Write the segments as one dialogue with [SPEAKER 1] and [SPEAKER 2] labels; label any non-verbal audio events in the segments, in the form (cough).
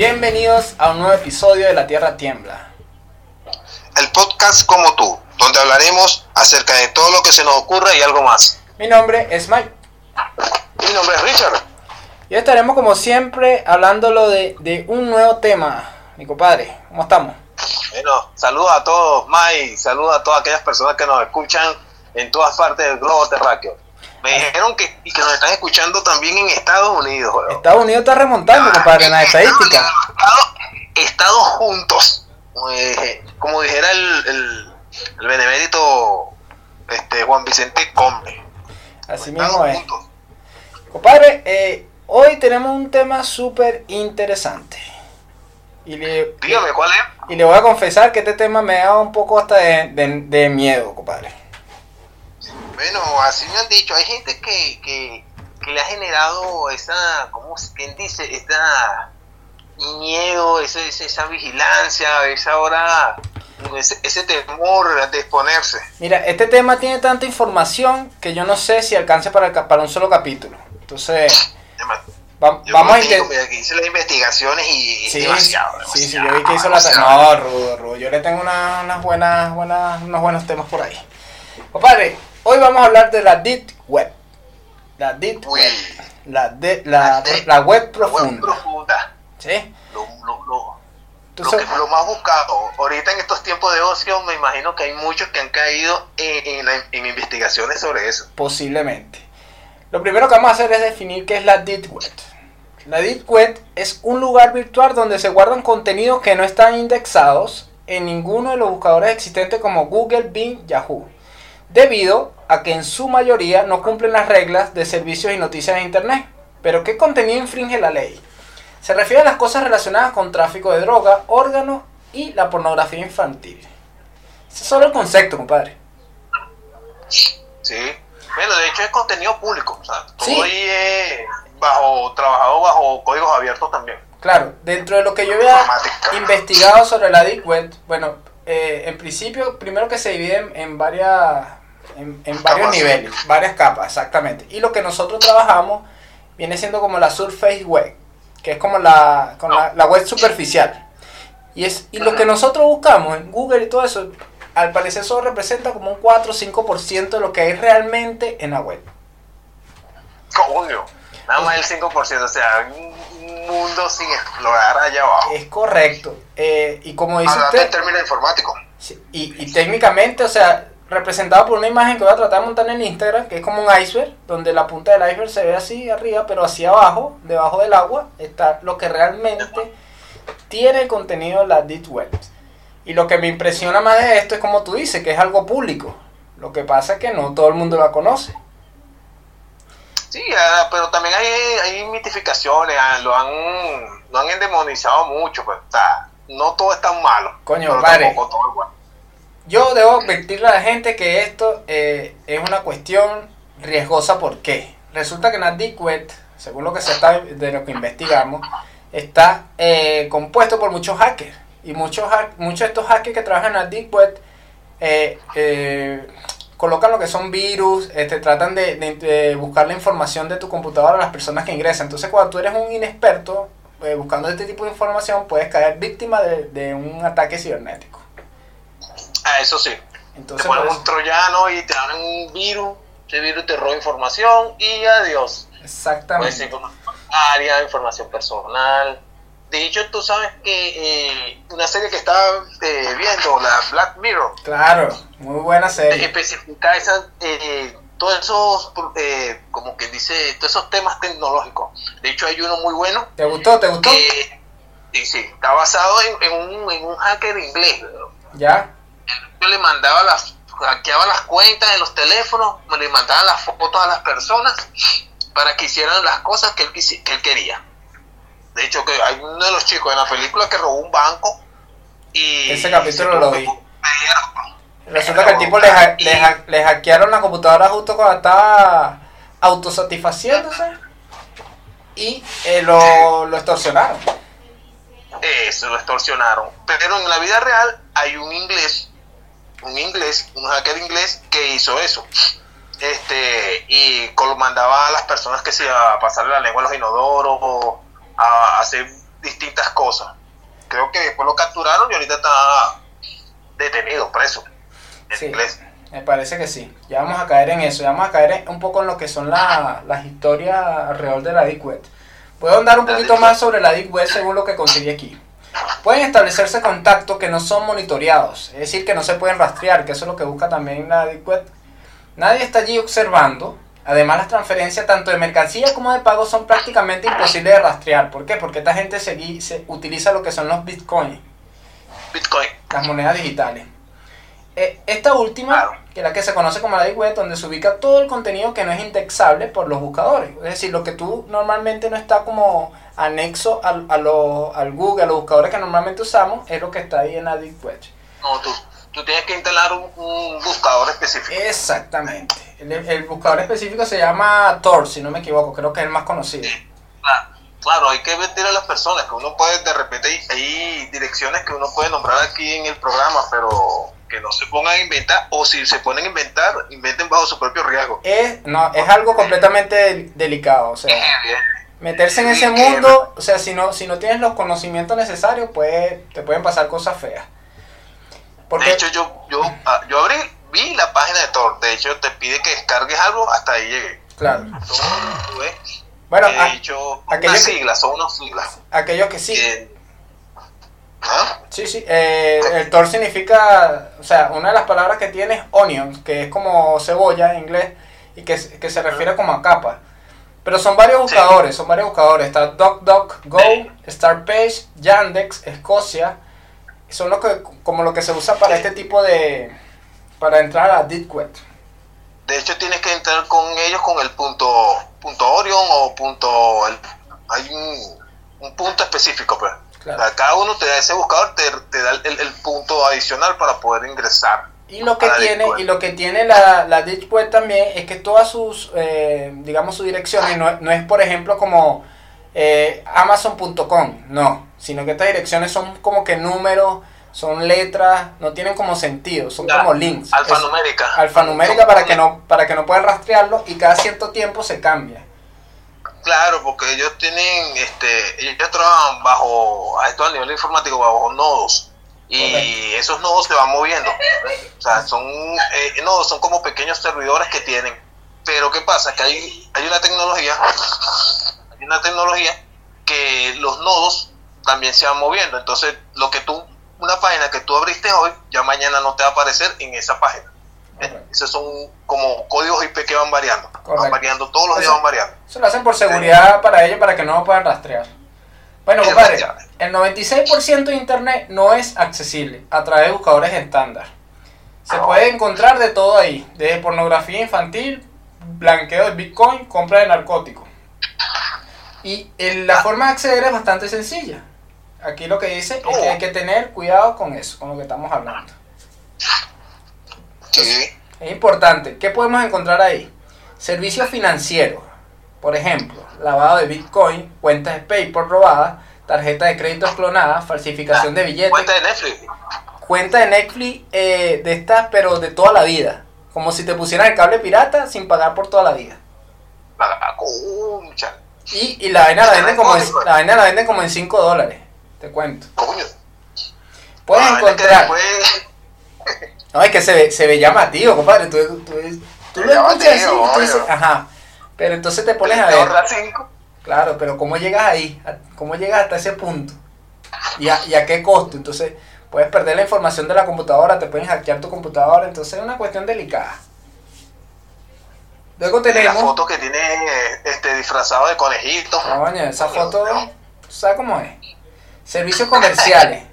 [SPEAKER 1] Bienvenidos a un nuevo episodio de La Tierra Tiembla.
[SPEAKER 2] El podcast como tú, donde hablaremos acerca de todo lo que se nos ocurra y algo más.
[SPEAKER 1] Mi nombre es Mike.
[SPEAKER 2] Mi nombre es Richard.
[SPEAKER 1] Y hoy estaremos como siempre hablándolo de, de un nuevo tema. Mi compadre, ¿cómo estamos?
[SPEAKER 2] Bueno, saludos a todos, Mike, saludos a todas aquellas personas que nos escuchan en todas partes del globo terráqueo. Me dijeron que, y que nos están escuchando también en Estados Unidos.
[SPEAKER 1] Estados Unidos está remontando, compadre, en las estadísticas.
[SPEAKER 2] Estados, estados juntos. Eh, como dijera el, el, el benemérito este, Juan Vicente Combe.
[SPEAKER 1] Así
[SPEAKER 2] Estados
[SPEAKER 1] mismo es.
[SPEAKER 2] juntos.
[SPEAKER 1] Compadre, eh, hoy tenemos un tema súper interesante. Y le,
[SPEAKER 2] Dígame, ¿cuál es?
[SPEAKER 1] y le voy a confesar que este tema me da un poco hasta de, de- de miedo, compadre.
[SPEAKER 2] Bueno, así me han dicho. Hay gente que, que, que le ha generado esa, ¿cómo? ¿Quién dice? Esta miedo, ese- esa vigilancia, esa hora, ese, ese temor de exponerse.
[SPEAKER 1] Mira, este tema tiene tanta información que yo no sé si alcance para, para un solo capítulo. Entonces, va- vamos a intentar...
[SPEAKER 2] mira, que hice las investigaciones y
[SPEAKER 1] Sí,
[SPEAKER 2] demasiado,
[SPEAKER 1] sí, sí,
[SPEAKER 2] demasiado,
[SPEAKER 1] yo vi que hizo la...
[SPEAKER 2] demasiado.
[SPEAKER 1] No, rudo, rudo. Yo le tengo una- unas buenas, buenas, unos buenos temas por ahí. Compadre, hoy vamos a hablar de la Deep Web. La Deep
[SPEAKER 2] Uy.
[SPEAKER 1] Web. La, de, la,
[SPEAKER 2] La deep-
[SPEAKER 1] la web
[SPEAKER 2] La web
[SPEAKER 1] profunda.
[SPEAKER 2] profunda.
[SPEAKER 1] ¿Sí?
[SPEAKER 2] Lo, lo, lo, lo que más buscado. Ahorita en estos tiempos de ocio, me imagino que hay muchos que han caído en, en investigaciones sobre eso.
[SPEAKER 1] Posiblemente. Lo primero que vamos a hacer es definir qué es la Deep Web. La Deep Web es un lugar virtual donde se guardan contenidos que no están indexados en ninguno de los buscadores existentes como Google, Bing, Yahoo, debido a que en su mayoría no cumplen las reglas de servicios y noticias de Internet. Pero ¿qué contenido infringe la ley? Se refiere a las cosas relacionadas con tráfico de droga, órganos y la pornografía infantil. Ese es solo el concepto, compadre.
[SPEAKER 2] Sí. Bueno, de hecho es contenido público. O sea, todo
[SPEAKER 1] Sí.
[SPEAKER 2] ahí es bajo, trabajado bajo códigos abiertos también.
[SPEAKER 1] Claro, dentro de lo que yo había investigado sobre la Deep Web, bueno, eh, en principio, primero que se divide en, en varias, en, en varios
[SPEAKER 2] Capas.
[SPEAKER 1] niveles, varias capas, exactamente. Y lo que nosotros trabajamos viene siendo como la Surface Web, que es como la, con la, la web superficial. Y, es, y lo que nosotros buscamos en Google y todo eso, al parecer solo representa como un 4 o 5% de lo que hay realmente en la web.
[SPEAKER 2] Coño. Nada más el 5%. O sea, un mundo sin explorar allá abajo.
[SPEAKER 1] Es correcto. Eh, y como dice
[SPEAKER 2] Hablando
[SPEAKER 1] usted...
[SPEAKER 2] en términos informáticos.
[SPEAKER 1] Sí, y, y técnicamente, o sea, representado por una imagen que voy a tratar de montar en Instagram, que es como un iceberg, donde la punta del iceberg se ve así arriba, pero hacia abajo, debajo del agua, está lo que realmente tiene el contenido de la Deep Web. Y lo que me impresiona más de esto es como tú dices, que es algo público. Lo que pasa es que no todo el mundo la conoce.
[SPEAKER 2] Sí, ah, pero también hay, hay mitificaciones. ah, Lo han, lo han endemonizado mucho. Pues, o sea, no todo es tan malo.
[SPEAKER 1] Coño,
[SPEAKER 2] pero
[SPEAKER 1] padre.
[SPEAKER 2] todo es bueno.
[SPEAKER 1] Yo debo advertirle a la gente que esto eh, es una cuestión riesgosa. ¿Por qué? Resulta que Web, según lo que se está de lo que investigamos, está eh, compuesto por muchos hackers. Y muchos, muchos de estos hackers que trabajan en Web eh, eh, colocan lo que son virus, este, tratan de, buscar la información de tu computadora a las personas que ingresan. Entonces, cuando tú eres un inexperto eh, buscando este tipo de información, puedes caer víctima de un ataque cibernético.
[SPEAKER 2] Ah, eso sí.
[SPEAKER 1] Entonces,
[SPEAKER 2] te ponen
[SPEAKER 1] por eso-
[SPEAKER 2] un troyano y te dan un virus. Ese virus te roba información y adiós. Puede
[SPEAKER 1] Exactamente.
[SPEAKER 2] ser información bancaria, información personal. De hecho, tú sabes que eh, una serie que estaba eh, viendo, la Black Mirror,
[SPEAKER 1] Claro, muy buena serie.
[SPEAKER 2] especifica esas, eh, todos esos, eh, como que dice, todos esos temas tecnológicos. De hecho, hay uno muy bueno
[SPEAKER 1] ¿Te gustó? ¿Te gustó?
[SPEAKER 2] sí, sí, está basado en, en un, en un hacker inglés.
[SPEAKER 1] Ya.
[SPEAKER 2] Yo le mandaba las, hackeaba las cuentas de los teléfonos, me le mandaba las fotos a las personas para que hicieran las cosas que él, quisi- que él quería. De hecho, que hay uno de los chicos en la película que robó un banco y...
[SPEAKER 1] Ese capítulo lo vi. Resulta que el tipo le, ha- le, ha- le hackearon la computadora justo cuando estaba autosatisfaciéndose y eh, lo, lo extorsionaron.
[SPEAKER 2] Eso, lo extorsionaron. Pero en la vida real hay un inglés, un inglés, un hacker inglés que hizo eso. Este, y mandaba a las personas que se iba a pasarle la lengua a los inodoros, o a hacer distintas cosas. Creo que después lo capturaron y ahorita está detenido, preso. En
[SPEAKER 1] Sí.
[SPEAKER 2] inglés.
[SPEAKER 1] Me parece que sí. Ya vamos a caer en eso. Ya vamos a caer en- un poco en lo que son la- las historias alrededor de la Deep Web. Puedo andar un
[SPEAKER 2] La
[SPEAKER 1] poquito más sobre la Deep Web según lo que conseguí aquí. Pueden establecerse contactos que no son monitoreados, es decir, que no se pueden rastrear, que eso es lo que busca también la Deep Web. Nadie está allí observando. Además, las transferencias tanto de mercancía como de pago son prácticamente imposibles de rastrear. ¿Por qué? Porque esta gente se, se utiliza lo que son los bitcoins
[SPEAKER 2] Bitcoin.
[SPEAKER 1] las monedas digitales. Eh, esta última, que es la que se conoce como la Deep Web, donde se ubica todo el contenido que no es indexable por los buscadores. Es decir, lo que tú normalmente no está como anexo al, a lo- al Google, a los buscadores que normalmente usamos, es lo que está ahí en la Deep Web.
[SPEAKER 2] No, tú, tú tienes que instalar un, un buscador específico.
[SPEAKER 1] Exactamente. El, el buscador específico se llama Tor, si no me equivoco, creo que es el más conocido.
[SPEAKER 2] Claro, claro, hay que meter a las personas, que uno puede, de repente, hay, hay direcciones que uno puede nombrar aquí en el programa, pero que no se pongan a inventar, o si se ponen a inventar, inventen bajo su propio riesgo.
[SPEAKER 1] Es, no, es algo completamente del- delicado. O sea, meterse en ese mundo, o sea, si no, si no tienes los conocimientos necesarios, pues te pueden pasar cosas feas. Porque,
[SPEAKER 2] De hecho, yo, yo, ah, yo abrí, vi la página de Tor, de hecho, te pide que descargues algo, hasta ahí llegué.
[SPEAKER 1] claro.
[SPEAKER 2] Entonces,
[SPEAKER 1] Bueno,
[SPEAKER 2] de
[SPEAKER 1] a-
[SPEAKER 2] hecho,
[SPEAKER 1] aquello
[SPEAKER 2] unas
[SPEAKER 1] que-
[SPEAKER 2] siglas, son unas siglas.
[SPEAKER 1] aquellos que sí,
[SPEAKER 2] que- ¿Ah?
[SPEAKER 1] sí, sí, eh, el Tor significa, o sea, una de las palabras que tiene es onion, que es como cebolla en inglés, y que, se- que se refiere como a capa. Pero son varios
[SPEAKER 2] Sí.
[SPEAKER 1] buscadores, son varios buscadores. Está DuckDuckGo, Startpage, Yandex, Escocia. Son lo que, como lo que se usa para este tipo de, para entrar a Deep Web.
[SPEAKER 2] De hecho, tienes que entrar con ellos con el punto, punto Orion o punto. el- hay un, un punto específico, pues.
[SPEAKER 1] Claro.
[SPEAKER 2] O sea, cada uno te da ese buscador, te, te da el, el punto adicional para poder ingresar.
[SPEAKER 1] Y lo que tiene, y lo que tiene la, la Deep Web también es que todas sus, eh, digamos, sus direcciones no, no es, por ejemplo, como eh, Amazon.com, no, sino que estas direcciones son como que números, son letras, no tienen como sentido, son
[SPEAKER 2] Ya,
[SPEAKER 1] como links. Es
[SPEAKER 2] Alfanumérica.
[SPEAKER 1] alfanumérica para que no, para que no puedan rastrearlo y cada cierto tiempo se cambia.
[SPEAKER 2] Claro, porque ellos tienen, este, ellos trabajan bajo, a esto a nivel informático, bajo nodos. Y
[SPEAKER 1] Correcto.
[SPEAKER 2] esos nodos se van moviendo. O sea, son eh, nodos, son como pequeños servidores que tienen. Pero ¿qué pasa? Que hay, hay una tecnología, hay una tecnología que los nodos también se van moviendo. Entonces, lo que tú, una página que tú abriste hoy, ya mañana no te va a aparecer en esa página.
[SPEAKER 1] Correcto.
[SPEAKER 2] Esos son como códigos IP que van variando.
[SPEAKER 1] Correcto.
[SPEAKER 2] Van variando, todos los días van variando.
[SPEAKER 1] Eso lo hacen por seguridad para ellos, para que no lo puedan rastrear. Bueno, compadre, el 96% de Internet no es accesible a través de buscadores estándar. Se puede encontrar de todo ahí, desde pornografía infantil, blanqueo de Bitcoin, compra de narcóticos. Y el- la forma de acceder es bastante sencilla. Aquí lo que dice es que hay que tener cuidado con eso, con lo que estamos hablando.
[SPEAKER 2] Sí.
[SPEAKER 1] Es importante. ¿Qué podemos encontrar ahí? Servicios financieros. Por ejemplo, lavado de Bitcoin, cuentas de PayPal robadas, tarjeta de crédito clonada, falsificación de billetes,
[SPEAKER 2] Cuenta de Netflix.
[SPEAKER 1] cuenta de Netflix eh, de estas, pero de toda la vida. Como si te pusieran el cable pirata sin pagar por toda la vida. Y, y la vaina la venden como en, la vaina la venden como en 5 dólares. Te cuento.
[SPEAKER 2] Coño.
[SPEAKER 1] Puedes
[SPEAKER 2] Ah,
[SPEAKER 1] encontrar. No, es que se ve, se ve llamativo, compadre. Tú, tú, tú lo escuchas así tú dices, ajá. Pero entonces te pones a ver.
[SPEAKER 2] cinco.
[SPEAKER 1] Claro, pero ¿cómo llegas ahí? ¿A- ¿Cómo llegas hasta ese punto? ¿Y a, y a qué costo? Entonces, puedes perder la información de la computadora, te pueden hackear tu computadora, entonces es una cuestión delicada. Luego
[SPEAKER 2] La
[SPEAKER 1] tenemos...
[SPEAKER 2] foto que tiene este disfrazado de conejito.
[SPEAKER 1] Coño, esa foto, ¿sabes cómo es? Servicios comerciales.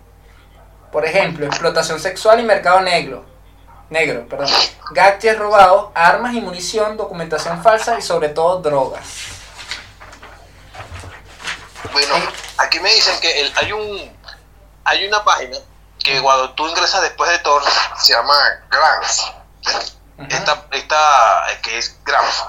[SPEAKER 1] Por ejemplo, explotación sexual y mercado negro. Negro, perdón. Gadgets robados, armas y munición, documentación falsa y sobre todo drogas.
[SPEAKER 2] Bueno, aquí me dicen que el- hay un hay una página que cuando tú ingresas después de Tor se llama Grants. Esta, esta que es Grants.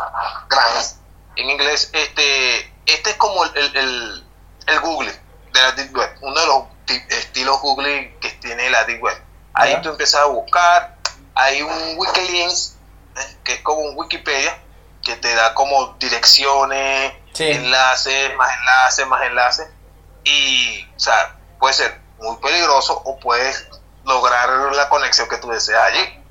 [SPEAKER 2] Grants. En inglés, este, este es como el, el, el- el Google de la Deep Web, uno de los ti- estilos Google que tiene la Deep Web. Ahí tú empiezas a buscar, hay un Wikilinks, eh, que es como un Wikipedia, que te da como direcciones,
[SPEAKER 1] Sí.
[SPEAKER 2] enlaces, más enlaces, más enlaces. y, o sea, puede ser muy peligroso o puedes lograr la conexión que tú deseas allí.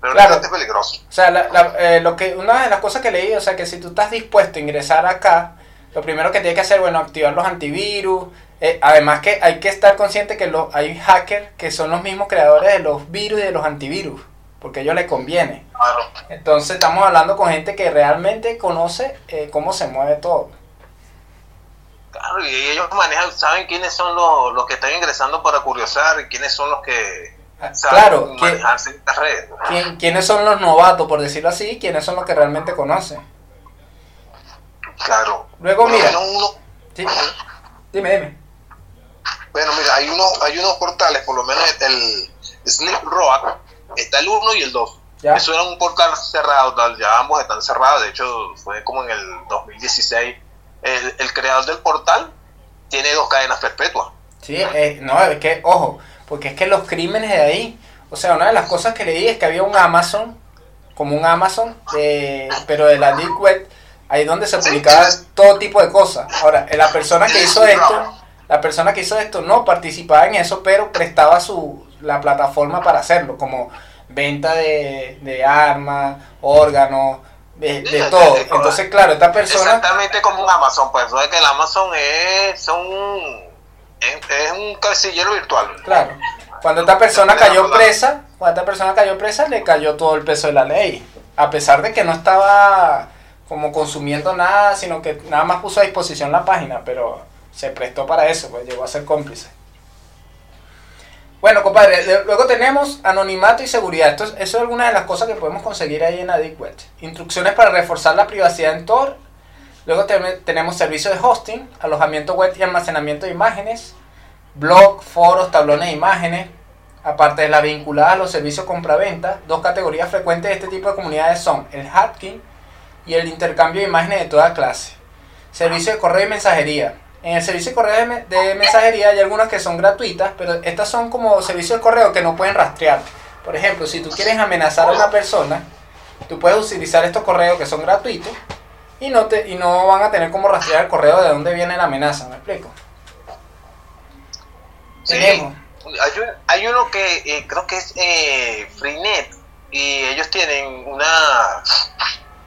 [SPEAKER 2] Pero
[SPEAKER 1] Claro.
[SPEAKER 2] es peligroso.
[SPEAKER 1] O sea, la- la- eh, lo que, una de las cosas que leí, o sea, que si tú estás dispuesto a ingresar acá, lo primero que tienes que hacer, bueno, activar los antivirus. Eh, además que hay que estar consciente que los, hay hackers que son los mismos creadores de los virus y de los antivirus, porque a ellos les conviene. Entonces estamos hablando con gente que realmente conoce eh, cómo se mueve todo.
[SPEAKER 2] Claro, y ellos manejan, saben quiénes son los, los que están ingresando para curiosar y quiénes son los que
[SPEAKER 1] Ah,
[SPEAKER 2] saben
[SPEAKER 1] Claro, ¿quién-
[SPEAKER 2] manejarse en
[SPEAKER 1] quién- ¿quiénes son los novatos, por decirlo así? ¿Quiénes son los que realmente conocen?
[SPEAKER 2] Claro.
[SPEAKER 1] Luego, mira.
[SPEAKER 2] uno-
[SPEAKER 1] Sí. Dime, dime.
[SPEAKER 2] Bueno, mira, hay unos, hay unos portales, por lo menos el Sleep Road, está el 1 y el 2.
[SPEAKER 1] ¿Ya?
[SPEAKER 2] Eso era un portal cerrado, ya ambos están cerrados, de hecho fue como en el 2016. El, el creador del portal tiene dos cadenas perpetuas.
[SPEAKER 1] Sí, eh, no, es que, ojo, porque es que los crímenes de ahí, o sea, una de las cosas que leí es que había un Amazon, como un Amazon, de, pero de la Deep Web, ahí donde se publicaba todo tipo de cosas. Ahora, la persona que hizo esto. La persona que hizo esto no participaba en eso, pero prestaba su, la plataforma para hacerlo, como venta de, de armas, órganos, de, de
[SPEAKER 2] Sí,
[SPEAKER 1] todo. Entonces, claro, esta persona...
[SPEAKER 2] Exactamente como un Amazon, pues, ¿sabes que el Amazon es, son, es, es un casillero virtual.
[SPEAKER 1] Claro. Cuando esta persona cayó presa, cuando esta persona cayó presa, le cayó todo el peso de la ley. A pesar de que no estaba como consumiendo nada, sino que nada más puso a disposición la página, pero se prestó para eso, pues llegó a ser cómplice. Bueno, compadre, luego tenemos anonimato y seguridad. Esto, es- eso es alguna de las cosas que podemos conseguir ahí en Adequate. Instrucciones para reforzar la privacidad en Tor. Luego ten- tenemos servicio de hosting, alojamiento web y almacenamiento de imágenes blog, foros, tablones de imágenes, aparte de las vinculadas a los servicios compra-venta, dos categorías frecuentes de este tipo de comunidades son el hacking y el intercambio de imágenes de toda clase. Servicio de correo y mensajería. En el servicio de correo de, me- de mensajería hay algunas que son gratuitas, pero estas son como servicios de correo que no pueden rastrear. Por ejemplo, si tú quieres amenazar a una persona, tú puedes utilizar estos correos que son gratuitos y no, te, y no van a tener como rastrear el correo de dónde viene la amenaza, ¿me explico?
[SPEAKER 2] Sí.
[SPEAKER 1] Tenemos.
[SPEAKER 2] Hay, un- hay uno que eh, creo que es eh, Freenet y ellos tienen una,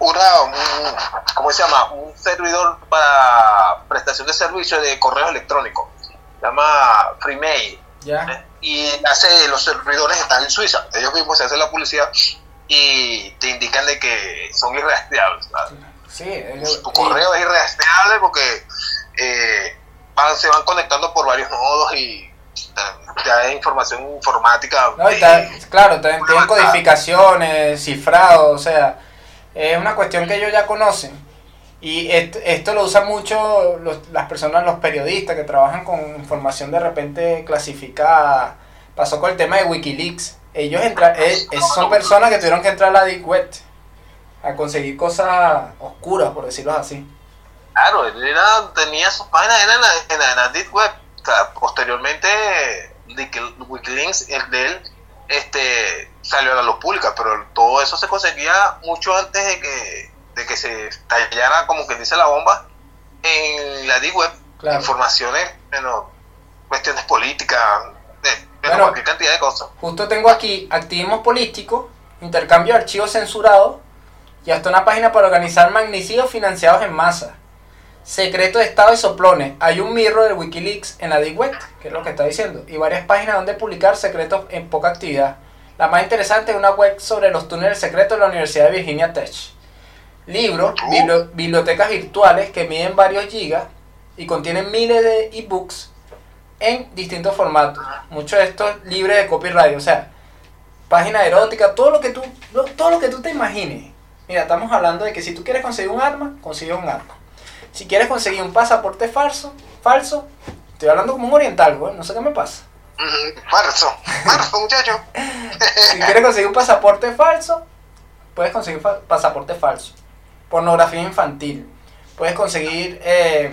[SPEAKER 2] una un- ¿cómo se llama? Un servidor para prestación de servicios de correo electrónico. Se llama Freemail.
[SPEAKER 1] Ya.
[SPEAKER 2] y hace los servidores están en Suiza ellos mismos se hacen la publicidad y te indican de que son irrastreables ¿sabes?
[SPEAKER 1] Sí, ellos-
[SPEAKER 2] tu correo es irrastreable porque eh, van- se van conectando por varios nodos y te da información informática
[SPEAKER 1] No, y
[SPEAKER 2] eh,
[SPEAKER 1] ta- claro, tienen codificaciones, cifrado, o sea, es una cuestión que ellos ya conocen. Y esto, esto lo usan mucho los- las personas, los periodistas que trabajan con información de repente clasificada. Pasó con el tema de Wikileaks. Ellos entra, eh, eh, son personas que tuvieron que entrar a la Deep Web a conseguir cosas oscuras, por decirlo así.
[SPEAKER 2] claro él era, tenía sus páginas era en la, en Deep Web posteriormente Wiki- Wikileaks el de él este salió a la luz pública pero todo eso se conseguía mucho antes de que de que se estallara como que dice la bomba en la Deep Web
[SPEAKER 1] Claro.
[SPEAKER 2] informaciones bueno, cuestiones políticas de, cualquier cantidad de cosas
[SPEAKER 1] Justo tengo aquí activismo político, intercambio de archivos censurados y hasta una página para organizar magnicidios financiados en masa. Secreto de Estado y soplones. Hay un mirror de Wikileaks en la Deep Web, que es lo que está diciendo, y varias páginas donde publicar secretos en poca actividad. La más interesante es una web sobre los túneles secretos de la Universidad de Virginia Tech. Libros, bibli- bibliotecas virtuales que miden varios gigas y contienen miles de ebooks en distintos formatos. Muchos de estos libres de copyright, o sea, página erótica, todo lo que tú, todo lo que tú te imagines. Mira, estamos hablando de que si tú quieres conseguir un arma, consigues un arma. Si quieres conseguir un pasaporte falso, falso, estoy hablando como un oriental, güey, no sé qué me pasa.
[SPEAKER 2] Marzo marzo muchacho (laughs)
[SPEAKER 1] Si quieres conseguir un pasaporte falso, puedes conseguir fa- pasaporte falso. Pornografía infantil. Puedes conseguir eh,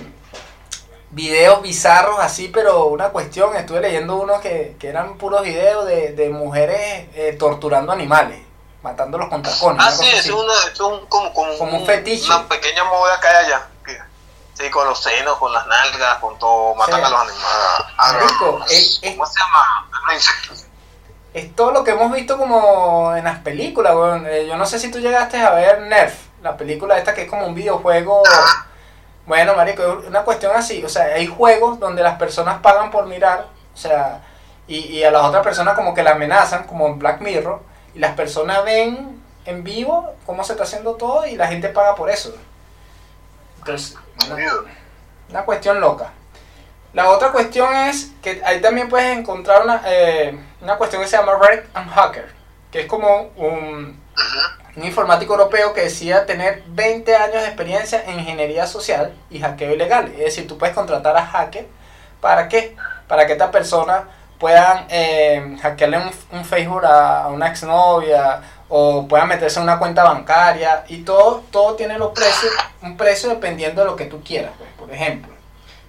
[SPEAKER 1] videos bizarros así, pero una cuestión, estuve leyendo unos que, que eran puros videos de, de mujeres eh, torturando animales, matándolos con tacones.
[SPEAKER 2] ah sí es, una, eso es un, como, como,
[SPEAKER 1] Como un fetiche.
[SPEAKER 2] una pequeña moda que hay allá Sí, con los senos, con las nalgas, con todo, matan
[SPEAKER 1] Sí.
[SPEAKER 2] a los animales. a los-
[SPEAKER 1] Marico, es-
[SPEAKER 2] ¿Cómo se llama?
[SPEAKER 1] Es todo lo que hemos visto como en las películas, weón. Eh, yo no sé si tú llegaste a ver Nerf, la película esta que es como un videojuego. Bueno, marico, es una cuestión así. O sea, hay juegos donde las personas pagan por mirar, o sea, y, y a las otras personas como que la amenazan, como en Black Mirror, y las personas ven en vivo cómo se está haciendo todo y la gente paga por eso. Entonces, una- una cuestión loca. La otra cuestión es que ahí también puedes encontrar una, eh, una cuestión que se llama Red and Hacker, que es como un, un informático europeo que decía tener 20 años de experiencia en ingeniería social y hackeo ilegal. Es decir, tú puedes contratar a hacker para qué? Para que esta persona puedan eh, hackearle un, un Facebook a, a una exnovia o puedan meterse en una cuenta bancaria y todo, todo tiene los precios, un precio dependiendo de lo que tú quieras. pues. Por ejemplo,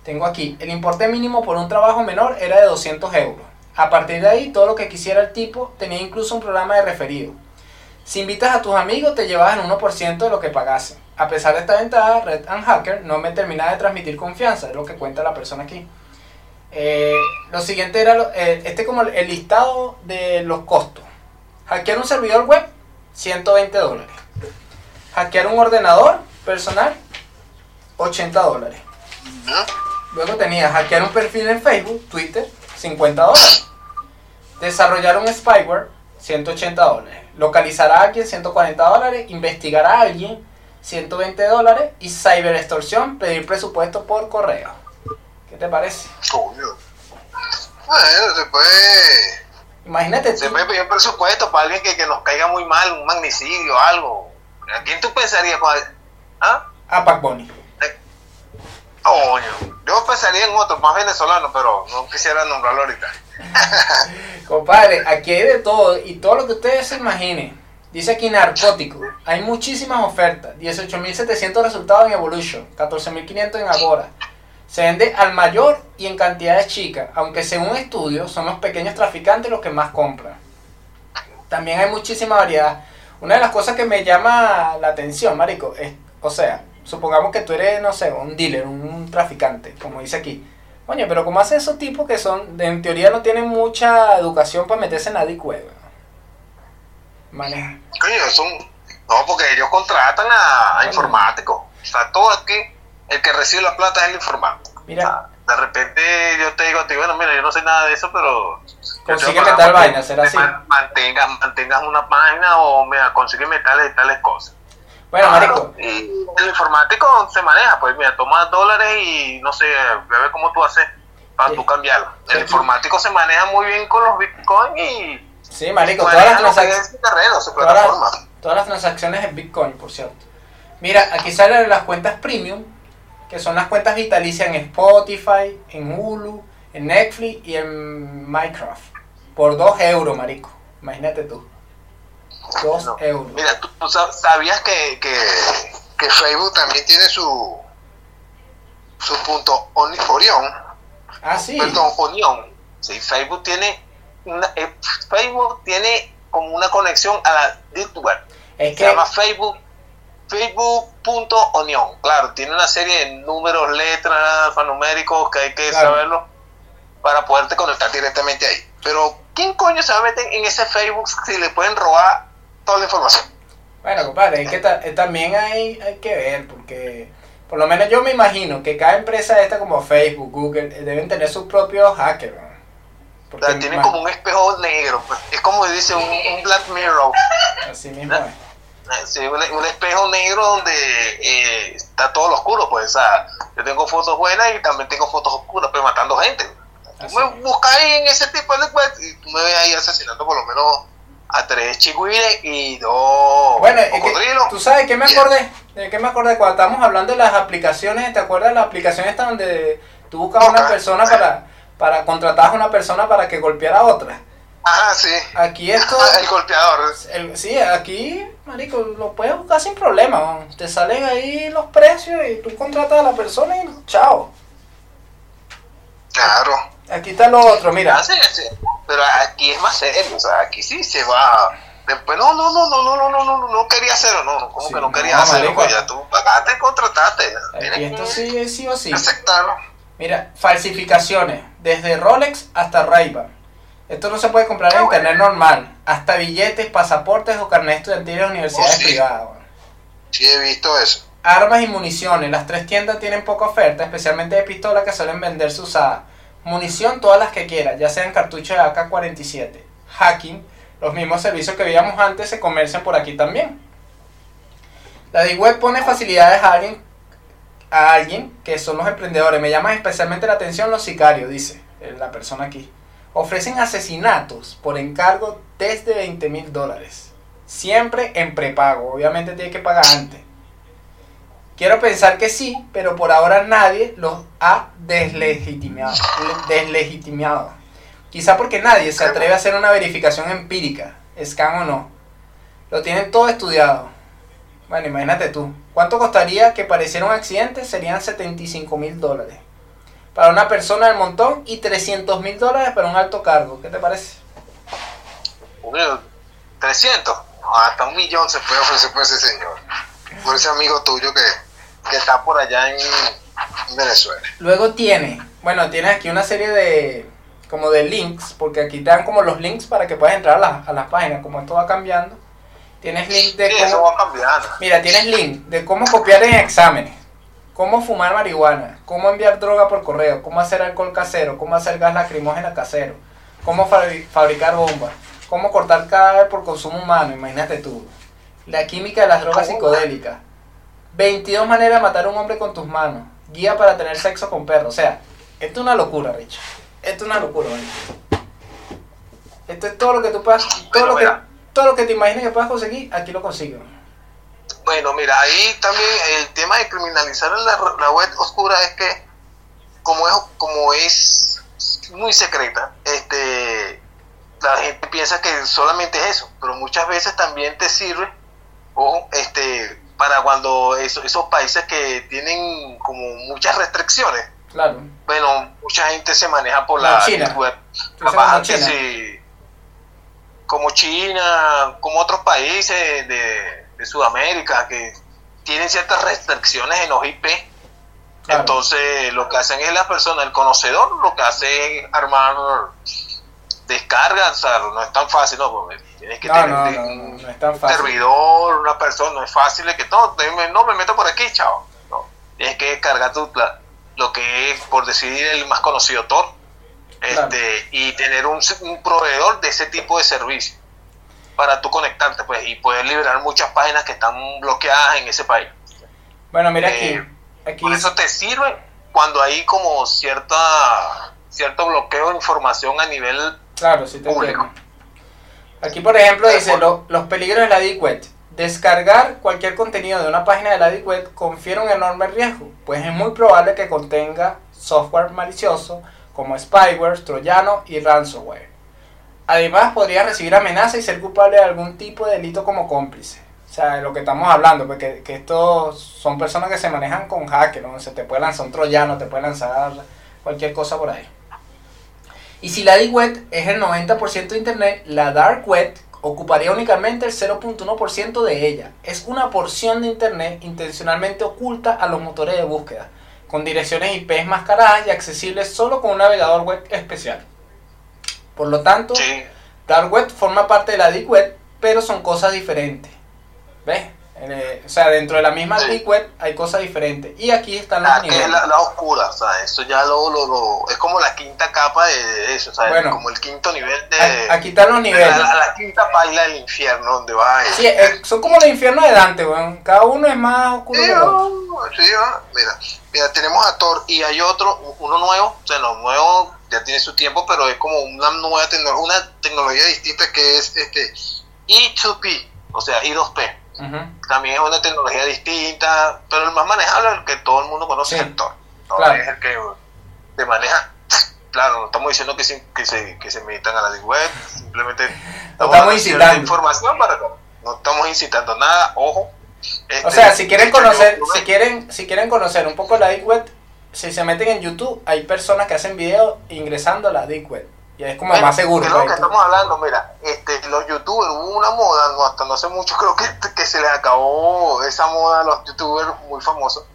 [SPEAKER 1] tengo aquí, el importe mínimo por un trabajo menor era de 200 euros. A partir de ahí, todo lo que quisiera el tipo tenía incluso un programa de referido. Si invitas a tus amigos, te llevas el 1% de lo que pagasen. A pesar de esta ventaja, Red and Hacker no me termina de transmitir confianza, es lo que cuenta la persona aquí. Eh, lo siguiente era, eh, este como el listado de los costos. Hackear un servidor web, 120 dólares. Hackear un ordenador personal, 80 dólares. Luego tenía hackear un perfil en Facebook, Twitter, 50 dólares. Desarrollar un spyware, 180 dólares. Localizar a alguien, 140 dólares. Investigar a alguien, 120 dólares. Y cyberextorsión, pedir presupuesto por correo. ¿Qué te parece?
[SPEAKER 2] Coño. Bueno, se puede,
[SPEAKER 1] Imagínate
[SPEAKER 2] se puede pedir un presupuesto para alguien que, que nos caiga muy mal, un magnicidio, algo. ¿A quién tú pensarías? ¿Ah?
[SPEAKER 1] A Pac Bunny.
[SPEAKER 2] Coño. Yo pensaría en otro, más venezolano, pero no quisiera nombrarlo ahorita. (laughs)
[SPEAKER 1] Compadre, aquí hay de todo y todo lo que ustedes se imaginen. Dice aquí narcótico. Hay muchísimas ofertas. 18.700 resultados en Evolution. 14.500 en Agora. Se vende al mayor y en cantidades chicas. Aunque según estudios son los pequeños traficantes los que más compran. También hay muchísima variedad. Una de las cosas que me llama la atención, marico, es, o sea, supongamos que tú eres, no sé, un dealer, un traficante, como dice aquí. Coño, pero ¿cómo hacen esos tipos que son, en teoría no tienen mucha educación para meterse en la? Maneja.
[SPEAKER 2] Coño, son. No, porque ellos contratan a, a informáticos. O sea, todo aquí, el que recibe la plata es el informático.
[SPEAKER 1] Mira.
[SPEAKER 2] O sea, de repente yo te digo a ti, bueno, mira, yo no sé nada de eso, pero.
[SPEAKER 1] Consígueme tal vaina, será así.
[SPEAKER 2] man- Mantengas, mantengas una página o, mira, consígueme tales y tales cosas.
[SPEAKER 1] Bueno, marico,
[SPEAKER 2] Y el informático se maneja, pues mira, toma dólares y no sé, ve a ver cómo tú haces para
[SPEAKER 1] Sí.
[SPEAKER 2] tú cambiarlo. El
[SPEAKER 1] Sí.
[SPEAKER 2] informático se maneja muy bien con los bitcoins y
[SPEAKER 1] sí, marico,
[SPEAKER 2] y
[SPEAKER 1] todas las,
[SPEAKER 2] maneja lo que
[SPEAKER 1] transac-
[SPEAKER 2] es su terreno, su
[SPEAKER 1] todas las-
[SPEAKER 2] plataforma.
[SPEAKER 1] todas las transacciones en Bitcoin, por cierto. Mira, aquí salen las cuentas premium, que son las cuentas vitalicias en Spotify, en Hulu, en Netflix y en Minecraft. Por 2 euros, marico. Imagínate tú. 2
[SPEAKER 2] No.
[SPEAKER 1] euros.
[SPEAKER 2] Mira, tú, tú sab- sabías que, que, que Facebook también tiene su su punto Oni- Orión,
[SPEAKER 1] Ah, sí.
[SPEAKER 2] perdón, Unión. Sí, Facebook tiene una, eh, Facebook tiene como una conexión a la Deep Web.
[SPEAKER 1] Es
[SPEAKER 2] Se
[SPEAKER 1] que,
[SPEAKER 2] llama Facebook Facebook.onion. Claro, tiene una serie de números, letras, alfanuméricos que hay que
[SPEAKER 1] Claro.
[SPEAKER 2] saberlo para poderte conectar directamente ahí. Pero, ¿quién coño se va a meter en ese Facebook si le pueden robar toda la información?
[SPEAKER 1] bueno, compadre, es que ta- eh, también hay, hay que ver, porque por lo menos yo me imagino que cada empresa esta como Facebook, Google, eh, deben tener sus propios hackers.
[SPEAKER 2] O
[SPEAKER 1] Porque
[SPEAKER 2] sea, tiene
[SPEAKER 1] ma-
[SPEAKER 2] como un espejo negro. pues. Es como dice un, un Black Mirror.
[SPEAKER 1] Así mismo es.
[SPEAKER 2] Eh, sí, un, un espejo negro donde eh, está todo lo oscuro. Pues, o sea, yo tengo fotos buenas y también tengo fotos oscuras, pero matando gente. Tú me buscas ahí en ese tipo de web y tú me ves ahí asesinando por lo menos a tres chigüires y dos
[SPEAKER 1] Bueno,
[SPEAKER 2] cocodrilos.
[SPEAKER 1] tú sabes que me acordé, de qué me acordé cuando estábamos hablando de las aplicaciones, ¿te acuerdas de la aplicación esta donde tú buscabas a una persona para, para contratar a una persona para que golpeara a otra?
[SPEAKER 2] Ajá, sí.
[SPEAKER 1] Aquí (laughs) esto,
[SPEAKER 2] El golpeador.
[SPEAKER 1] el- sí, aquí, marico, lo puedes buscar sin problema, ¿no? te salen ahí los precios y tú contratas a la persona y chao.
[SPEAKER 2] Claro.
[SPEAKER 1] Aquí está lo otro, mira,
[SPEAKER 2] Ah, sí, sí. Pero aquí es más serio. O sea, aquí sí se va. Después, no, no, no, no, no, no, no, no, no quería hacerlo, no, no, ¿cómo
[SPEAKER 1] Sí,
[SPEAKER 2] que no
[SPEAKER 1] no,
[SPEAKER 2] querías hacerlo? Pues ya tú pagaste, contrataste. Tienes
[SPEAKER 1] esto sí es sí o sí.
[SPEAKER 2] aceptarlo.
[SPEAKER 1] Mira, falsificaciones, desde Rolex hasta Ray-Ban. Esto no se puede comprar en
[SPEAKER 2] Ah,
[SPEAKER 1] internet normal. Hasta billetes, pasaportes o carnet estudiantiles de universidades
[SPEAKER 2] Oh, sí.
[SPEAKER 1] privadas. bueno.
[SPEAKER 2] Sí, he visto eso.
[SPEAKER 1] Armas y municiones. Las tres tiendas tienen poca oferta, especialmente de pistolas que suelen venderse usadas. Munición, todas las que quieras, ya sean cartuchos de AK-47. Hacking, los mismos servicios que veíamos antes se comercian por aquí también. La D-Web pone facilidades a alguien, a alguien que son los emprendedores. Me llaman especialmente la atención los sicarios, dice la persona aquí. Ofrecen asesinatos por encargo desde 20 mil dólares. Siempre en prepago. Obviamente tiene que pagar antes. Quiero pensar que sí, pero por ahora nadie los ha deslegitimado. deslegitimado. Quizá porque nadie se atreve a hacer una verificación empírica, scam o no. Lo tienen todo estudiado. Bueno, imagínate tú. ¿Cuánto costaría que pareciera un accidente? Serían 75 mil dólares. Para una persona del montón y 300 mil dólares para un alto cargo. ¿Qué te parece?
[SPEAKER 2] Uno, 300. Hasta un millón se puede ofrecer por ese señor. Por ese amigo tuyo que, que está por allá en Venezuela.
[SPEAKER 1] Luego tiene, bueno, tienes aquí una serie de, como de links, porque aquí te dan como los links para que puedas entrar a, las- a las páginas, como esto va cambiando. Tienes link de
[SPEAKER 2] Sí, eso
[SPEAKER 1] cómo,
[SPEAKER 2] va cambiando.
[SPEAKER 1] mira, tienes link de cómo copiar en exámenes, cómo fumar marihuana, cómo enviar droga por correo, cómo hacer alcohol casero, cómo hacer gas lacrimógena casero, cómo fabri- fabricar bombas, cómo cortar cadáver por consumo humano, imagínate tú. La química de las drogas psicodélicas. 22 maneras de matar a un hombre con tus manos. Guía para tener sexo con perros. O sea, esto es una locura, Rich. Esto es una locura, ¿vale? Esto es todo lo que tú puedas, todo lo que, todo lo que te imagines que puedas conseguir, aquí lo consigues.
[SPEAKER 2] Bueno, mira, ahí también el tema de criminalizar la, la web oscura es que como es como es muy secreta, este la gente piensa que solamente es eso, pero muchas veces también te sirve o este para cuando eso- esos países que tienen como muchas restricciones,
[SPEAKER 1] Claro.
[SPEAKER 2] bueno, mucha gente se maneja por la
[SPEAKER 1] China.
[SPEAKER 2] web.
[SPEAKER 1] China.
[SPEAKER 2] sí, como China, como otros países de, de Sudamérica que tienen ciertas restricciones en los IP.
[SPEAKER 1] Claro.
[SPEAKER 2] Entonces, lo que hacen es la persona, el conocedor, lo que hace es armar descargas, o sea, no es tan fácil, ¿no? Porque tienes que
[SPEAKER 1] No,
[SPEAKER 2] tener
[SPEAKER 1] no,
[SPEAKER 2] un
[SPEAKER 1] no, no, no es tan fácil.
[SPEAKER 2] servidor, una persona, no es fácil que todo, me- no me meto por aquí, chao. No, tienes que descargar tu, la- lo que es, por decidir, el más conocido Tor,
[SPEAKER 1] Claro.
[SPEAKER 2] este, y tener un, un proveedor de ese tipo de servicio para tú conectarte, pues, y poder liberar muchas páginas que están bloqueadas en ese país.
[SPEAKER 1] Bueno, mira aquí.
[SPEAKER 2] Eh,
[SPEAKER 1] Aquí
[SPEAKER 2] Por eso te sirve cuando hay como cierta cierto bloqueo de información a nivel
[SPEAKER 1] Claro, sí te
[SPEAKER 2] público.
[SPEAKER 1] entiendo. Aquí, por ejemplo,
[SPEAKER 2] De
[SPEAKER 1] dice lo- los peligros de la Deep Web. Descargar cualquier contenido de una página de la Deep Web confiere un enorme riesgo, pues es muy probable que contenga software malicioso como spyware, troyano y ransomware. Además, podría recibir amenazas y ser culpable de algún tipo de delito como cómplice. O sea, de lo que estamos hablando, porque que estos son personas que se manejan con hacker, ¿no? Se te puede lanzar un troyano, te puede lanzar cualquier cosa por ahí. Y si la Deep Web es el 90% de Internet, la Dark Web ocuparía únicamente el 0.1% de ella. Es una porción de Internet intencionalmente oculta a los motores de búsqueda, con direcciones IP mascaradas y accesibles solo con un navegador web especial. Por lo tanto,
[SPEAKER 2] Sí.
[SPEAKER 1] Dark Web forma parte de la Deep Web, pero son cosas diferentes. ¿Ves? Eh, o sea, dentro de la misma
[SPEAKER 2] Sí.
[SPEAKER 1] Deep Web hay cosas diferentes. Y aquí están los
[SPEAKER 2] La, que es
[SPEAKER 1] niveles.
[SPEAKER 2] la, la oscura, o sea, eso ya lo, lo, lo- es como la quinta capa de, eso, o sea,
[SPEAKER 1] Bueno.
[SPEAKER 2] como el quinto nivel de
[SPEAKER 1] Aquí están los niveles.
[SPEAKER 2] la, la- quinta paila del infierno donde va
[SPEAKER 1] Sí, eh, son como los infiernos de Dante, weón. Cada uno es más oscuro
[SPEAKER 2] Sí,
[SPEAKER 1] que el otro.
[SPEAKER 2] ah, sí, ah, mira, mira, tenemos a Thor y hay otro, uno nuevo, o sea, no nuevo, ya tiene su tiempo, pero es como una nueva tecnología, una tecnología distinta que es este E2P, o sea, I2P.
[SPEAKER 1] Ujú.
[SPEAKER 2] También es una tecnología distinta, pero el más manejable es el que todo el mundo conoce,
[SPEAKER 1] Sí,
[SPEAKER 2] el Thor. Thor
[SPEAKER 1] claro.
[SPEAKER 2] Es el que te maneja. Claro, no estamos diciendo que se, que se, que se metan a la web, simplemente
[SPEAKER 1] estamos
[SPEAKER 2] cierta
[SPEAKER 1] incitando.
[SPEAKER 2] información para no estamos incitando nada, ojo.
[SPEAKER 1] O
[SPEAKER 2] Este,
[SPEAKER 1] sea, si quieren conocer, si quieren, si quieren conocer un poco la Deep Web, si se meten en YouTube, hay personas que hacen videos ingresando a la Deep Web. Y es como más seguro.
[SPEAKER 2] Es lo que estamos hablando, mira, este, los youtubers, hubo una moda, no, hasta no hace mucho, creo que, que se les acabó esa moda a los youtubers muy famosos,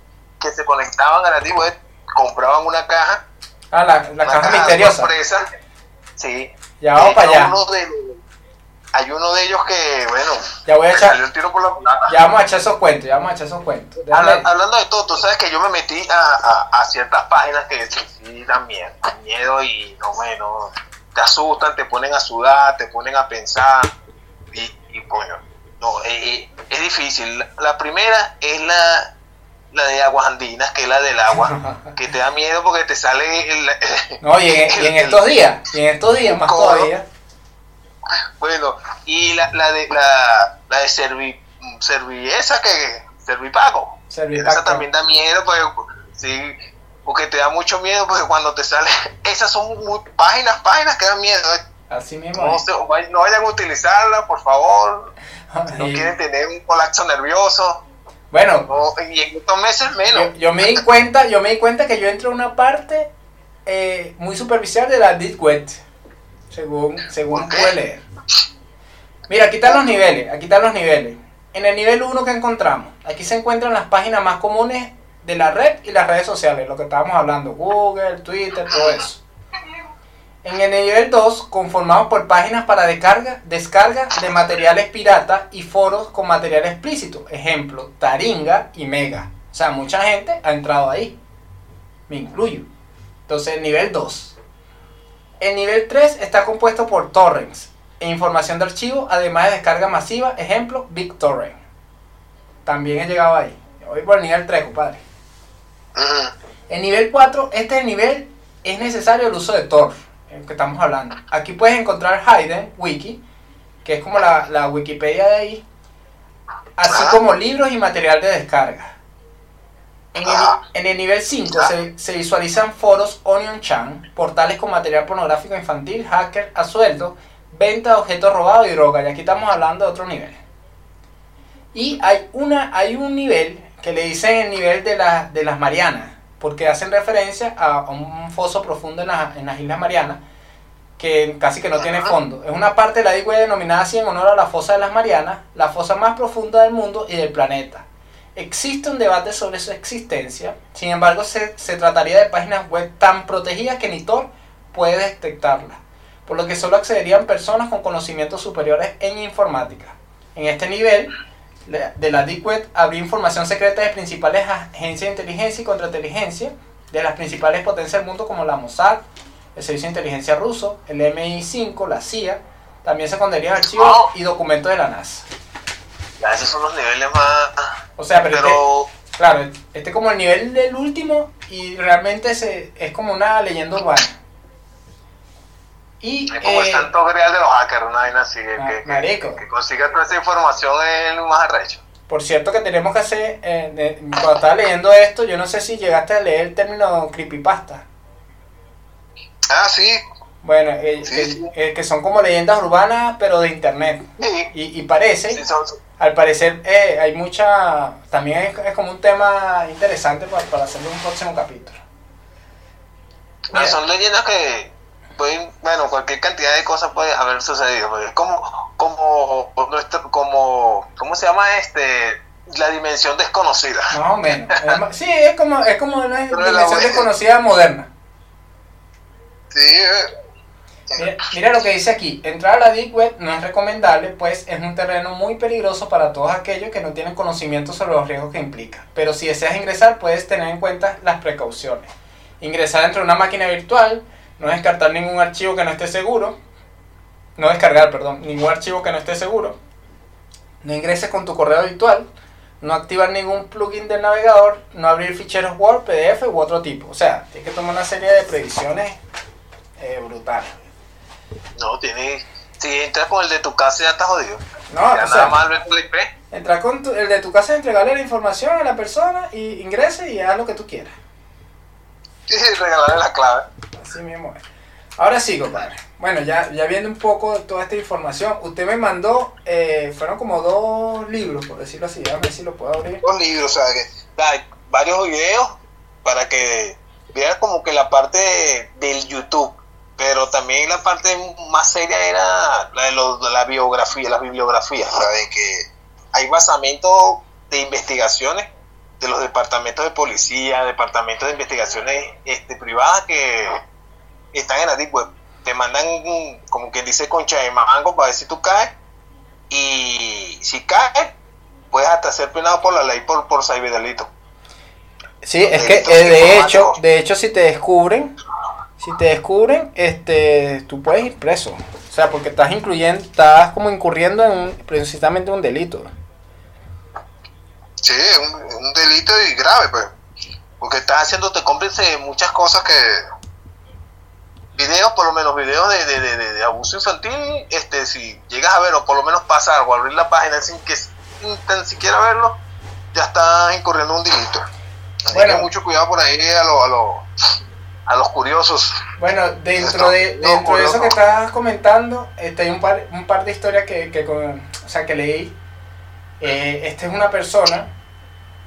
[SPEAKER 2] que se conectaban a la deep web, compraban una caja,
[SPEAKER 1] Ah, la, la caja
[SPEAKER 2] de
[SPEAKER 1] misteriosa.
[SPEAKER 2] sorpresa, sí,
[SPEAKER 1] Ya vamos para allá.
[SPEAKER 2] uno de- hay uno de ellos que, bueno,
[SPEAKER 1] Ya voy a echar-
[SPEAKER 2] salió el tiro por la culata.
[SPEAKER 1] Ya vamos a echar esos cuentos, ya vamos a echar esos cuentos.
[SPEAKER 2] Habla- hablando de todo, tú sabes que yo me metí a, a- a ciertas páginas que sí, sí dan miedo, y no, bueno, te asustan, te ponen a sudar, te ponen a pensar y, y coño, no, eh, eh, es difícil. La, la primera es la, la de aguas andinas, que es la del agua, (laughs) que te da miedo porque te sale el,
[SPEAKER 1] No, y en, y en
[SPEAKER 2] el-
[SPEAKER 1] estos días, y en estos días más
[SPEAKER 2] codo.
[SPEAKER 1] todavía.
[SPEAKER 2] Bueno, y la, la de la, la de servi, servi esa que servipago.
[SPEAKER 1] Servipago.
[SPEAKER 2] Esa también da miedo, porque, sí, porque te da mucho miedo, porque cuando te sale, (laughs) esas son muy- páginas, páginas que dan miedo.
[SPEAKER 1] Así mismo.
[SPEAKER 2] No, se- vayan a utilizarla, por favor. (laughs) No quieren tener un colapso nervioso.
[SPEAKER 1] bueno,
[SPEAKER 2] no, y en estos meses menos.
[SPEAKER 1] yo, yo me di cuenta, yo me di cuenta que yo entro a una parte eh, muy superficial de la Deep Web, según, según pude leer. Mira, aquí están los niveles, aquí están los niveles. En el nivel 1 que encontramos, aquí se encuentran las páginas más comunes de la red y las redes sociales, lo que estábamos hablando, Google, Twitter, todo eso. En el nivel 2, conformado por páginas para descarga, descarga de materiales pirata y foros con material explícito. Ejemplo, Taringa y Mega. O sea, mucha gente ha entrado ahí. Me incluyo. Entonces, el nivel 2. El nivel 3 está compuesto por torrents e información de archivo, además de descarga masiva. Ejemplo, BigTorrent. También he llegado ahí. Voy por el nivel 3, compadre. El nivel 4, este nivel es necesario el uso de Tor, el que estamos hablando. Aquí puedes encontrar Hayden Wiki, que es como la, la Wikipedia de ahí, así como libros y material de descarga. En el, en el nivel 5
[SPEAKER 2] Ah.
[SPEAKER 1] se, se visualizan foros Onion Chan, portales con material pornográfico infantil, hacker a sueldo, venta de objetos robados y droga. Y aquí estamos hablando de otro nivel. Y hay, una, hay un nivel que le dicen el nivel de, la- de las Marianas, porque hacen referencia a un foso profundo en, la- en las Islas Marianas, que casi que no tiene fondo. Es una parte de la Web denominada así en honor a la fosa de las Marianas, la fosa más profunda del mundo y del planeta. Existe un debate sobre su existencia, sin embargo se, se trataría de páginas web tan protegidas que ni Tor puede detectarlas, por lo que solo accederían personas con conocimientos superiores en informática. En este nivel de la Deep Web habría información secreta de principales agencias de inteligencia y contrainteligencia de las principales potencias del mundo como la Mossad, el Servicio de Inteligencia ruso, el MI5, la CIA, también se esconderían archivos y documentos de la NASA.
[SPEAKER 2] Ya, esos son los niveles más...
[SPEAKER 1] O sea, pero, este-
[SPEAKER 2] Pero...
[SPEAKER 1] claro, este es como el nivel del último y realmente se, es como una leyenda urbana. Y
[SPEAKER 2] Es como el santo grial de los hackers, una vaina así, que,
[SPEAKER 1] Ah,
[SPEAKER 2] que, que,
[SPEAKER 1] marico.
[SPEAKER 2] que consiga toda esa información es más arrecho.
[SPEAKER 1] por cierto que tenemos que hacer, eh, de- cuando estaba leyendo esto, yo no sé si llegaste a leer el término creepypasta.
[SPEAKER 2] Ah, sí,
[SPEAKER 1] Bueno, eh,
[SPEAKER 2] Sí,
[SPEAKER 1] que,
[SPEAKER 2] sí.
[SPEAKER 1] eh, que son como leyendas urbanas, pero de internet.
[SPEAKER 2] sí.
[SPEAKER 1] Y, y parece,
[SPEAKER 2] son-
[SPEAKER 1] al parecer, eh, hay mucha. También es, es como un tema interesante para, para hacerle un próximo capítulo.
[SPEAKER 2] no,
[SPEAKER 1] Mira.
[SPEAKER 2] son leyendas que pueden, bueno, cualquier cantidad de cosas puede haber sucedido. porque es como, como, nuestro, como, ¿cómo se llama este? La dimensión desconocida.
[SPEAKER 1] Más o menos. (laughs) Sí, es como, es como una
[SPEAKER 2] Pero
[SPEAKER 1] dimensión desconocida moderna.
[SPEAKER 2] Sí, eh.
[SPEAKER 1] Mira, mira lo que dice aquí. Entrar a la Deep Web no es recomendable, pues es un terreno muy peligroso para todos aquellos que no tienen conocimiento sobre los riesgos que implica. Pero si deseas ingresar, puedes tener en cuenta las precauciones. Ingresar dentro de una máquina virtual, no descartar ningún archivo que no esté seguro. No descargar, perdón, ningún archivo que no esté seguro. No ingreses con tu correo virtual. No activar ningún plugin del navegador. No abrir ficheros Word, PDF u otro tipo. O sea, tienes que tomar una serie de previsiones eh, brutales.
[SPEAKER 2] No, tiene. Si entras con el de tu casa ya estás jodido.
[SPEAKER 1] No,
[SPEAKER 2] ya
[SPEAKER 1] o
[SPEAKER 2] nada
[SPEAKER 1] sea,
[SPEAKER 2] más tu IP.
[SPEAKER 1] entrar con tu- el de tu casa, entregarle la información a la persona y ingrese y haz lo que tú quieras.
[SPEAKER 2] Y (laughs) regalarle la clave.
[SPEAKER 1] Así mismo es. Ahora sí, compadre. Bueno, ya, ya viendo un poco de toda esta información, usted me mandó, eh, fueron como dos libros, por decirlo así, a ver si lo puedo abrir.
[SPEAKER 2] Los libros, o sea, que varios videos para que vean como que la parte de- del YouTube, pero también la parte más seria era la de, la biografía, las bibliografías, o de que hay basamento de investigaciones de los departamentos de policía, departamentos de investigaciones este, privadas que están en la Deep Web. Te mandan, como quien dice, concha de mango para ver si tú caes. Y si caes, puedes hasta ser penado por la ley por, por ciberdelito.
[SPEAKER 1] Sí, es que eh, de hecho, de hecho si te descubren, si te descubren, este, tú puedes ir preso. O sea, porque estás incluyendo, estás como incurriendo en precisamente un delito.
[SPEAKER 2] Sí, es un, delito y grave, pues. Porque estás haciéndote cómplice de muchas cosas que. Videos, por lo menos videos de, de, de, abuso infantil, este, si llegas a ver o por lo menos pasar o abrir la página sin que sin tan siquiera verlo, ya estás incurriendo un delito. Así bueno, que mucho cuidado por ahí a, lo, a, lo, a los curiosos.
[SPEAKER 1] Bueno, dentro de, dentro de eso que estás comentando, este, hay un par, un par de historias que, que, o sea, que leí. Eh, esta es una persona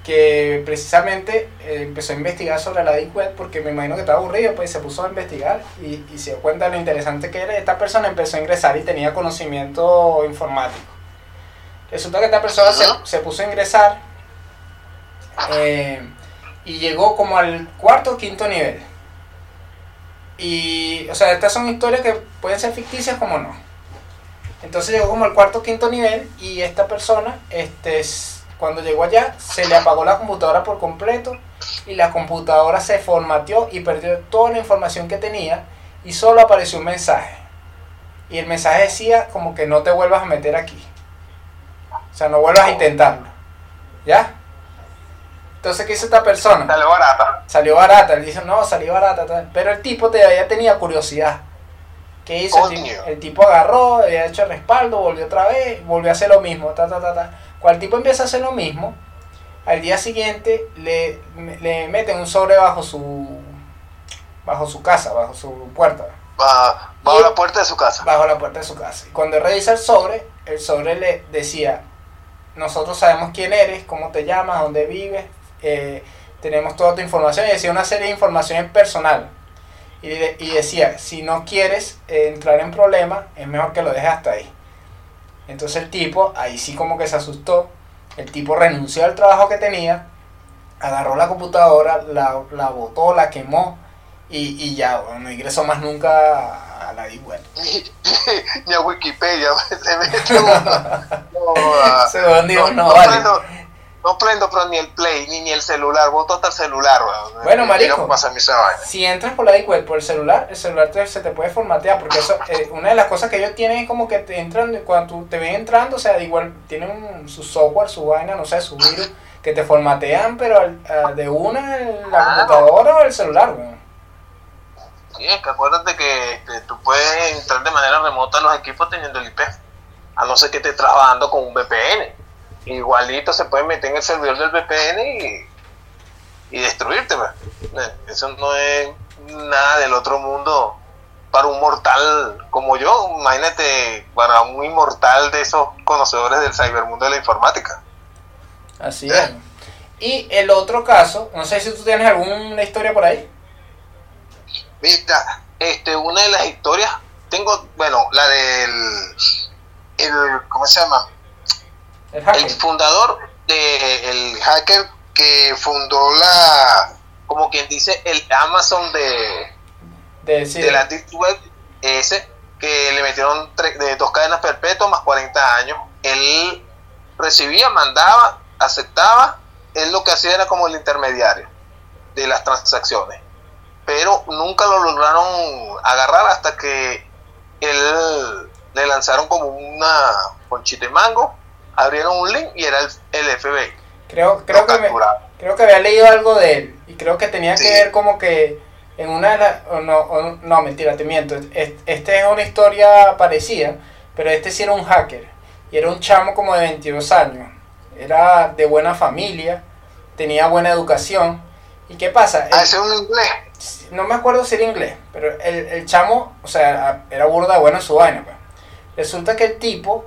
[SPEAKER 1] que precisamente eh, empezó a investigar sobre la Deep Web porque me imagino que estaba aburrido, pues se puso a investigar y, y se dio cuenta de lo interesante que era. Esta persona empezó a ingresar y tenía conocimiento informático. Resulta que esta persona se, se puso a ingresar eh, y llegó como al cuarto o quinto nivel. Y, o sea, estas son historias que pueden ser ficticias como no. Entonces llegó como al cuarto o quinto nivel y esta persona, este, cuando llegó allá, se le apagó la computadora por completo y la computadora se formateó y perdió toda la información que tenía y solo apareció un mensaje. Y el mensaje decía como que no te vuelvas a meter aquí. O sea, no vuelvas a intentarlo. ¿Ya? Entonces, ¿qué hizo esta persona?
[SPEAKER 2] Salió barata.
[SPEAKER 1] Salió barata. Él dice, no, salió barata. Pero el tipo todavía tenía curiosidad. ¿Qué hizo? El tipo, el tipo, agarró, había hecho el respaldo, volvió otra vez, volvió a hacer lo mismo. Ta, ta, ta, ta. Cuando el tipo empieza a hacer lo mismo, al día siguiente le, le meten un sobre bajo su bajo su casa, bajo su puerta.
[SPEAKER 2] Bajo, la puerta de su casa.
[SPEAKER 1] Bajo la puerta de su casa. Y cuando revisa el sobre, el sobre le decía, nosotros sabemos quién eres, cómo te llamas, dónde vives, eh, tenemos toda tu información. Y decía una serie de informaciones personal. Y, y decía, si no quieres eh, entrar en problemas, es mejor que lo dejes hasta ahí. Entonces el tipo, ahí sí como que se asustó, el tipo renunció al trabajo que tenía, agarró la computadora, la, la botó, la quemó y, y ya, bueno, no ingresó más nunca a la Web. (laughs)
[SPEAKER 2] Ni, a Wikipedia (laughs) se metió. (laughs)
[SPEAKER 1] no, no, no,
[SPEAKER 2] no prendo pero ni el play, ni, ni el celular, voto hasta el celular,
[SPEAKER 1] Bueno, marico, si entras por la web por el celular, el celular se te puede formatear, porque eso, eh, una de las cosas que ellos tienen es como que te entran, cuando tú te ven entrando, o sea, igual tienen su software, su vaina, no sé, su virus, que te formatean, pero de una la computadora o el celular, weón.
[SPEAKER 2] Sí, es que acuérdate que este, tú puedes entrar de manera remota a los equipos teniendo el IP, a no ser que estés trabajando con un VPN igualito se puede meter en el servidor del VPN y, y destruirte. Eh, eso no es nada del otro mundo para un mortal como yo. Imagínate para un inmortal de esos conocedores del cybermundo de la informática.
[SPEAKER 1] Así es. Y el otro caso, no sé si tú tienes alguna historia por ahí.
[SPEAKER 2] Mira, este, una de las historias, tengo, bueno, la del, el, ¿cómo se llama? El, fundador de el hacker que fundó la como quien dice el Amazon de de, la Deep Web ese que le metieron de dos cadenas perpetuas más 40 años. Él recibía mandaba aceptaba. Él lo que hacía era como el intermediario de las transacciones. Pero nunca lo lograron agarrar hasta que él le lanzaron como una conchita de mango abrieron un link y era el, FBI.
[SPEAKER 1] Creo, creo, que me, creo que había leído algo de él y creo que tenía que ver como que en una de las... No, no, mentira, te miento. Este es una historia parecida, pero este sí era un hacker y era un chamo como de 22 años. Era de buena familia, tenía buena educación. ¿Y qué pasa?
[SPEAKER 2] Ah, ese es un inglés.
[SPEAKER 1] No me acuerdo si era inglés, pero el, el chamo, o sea, era burda de buena su vaina. Pues. Resulta que el tipo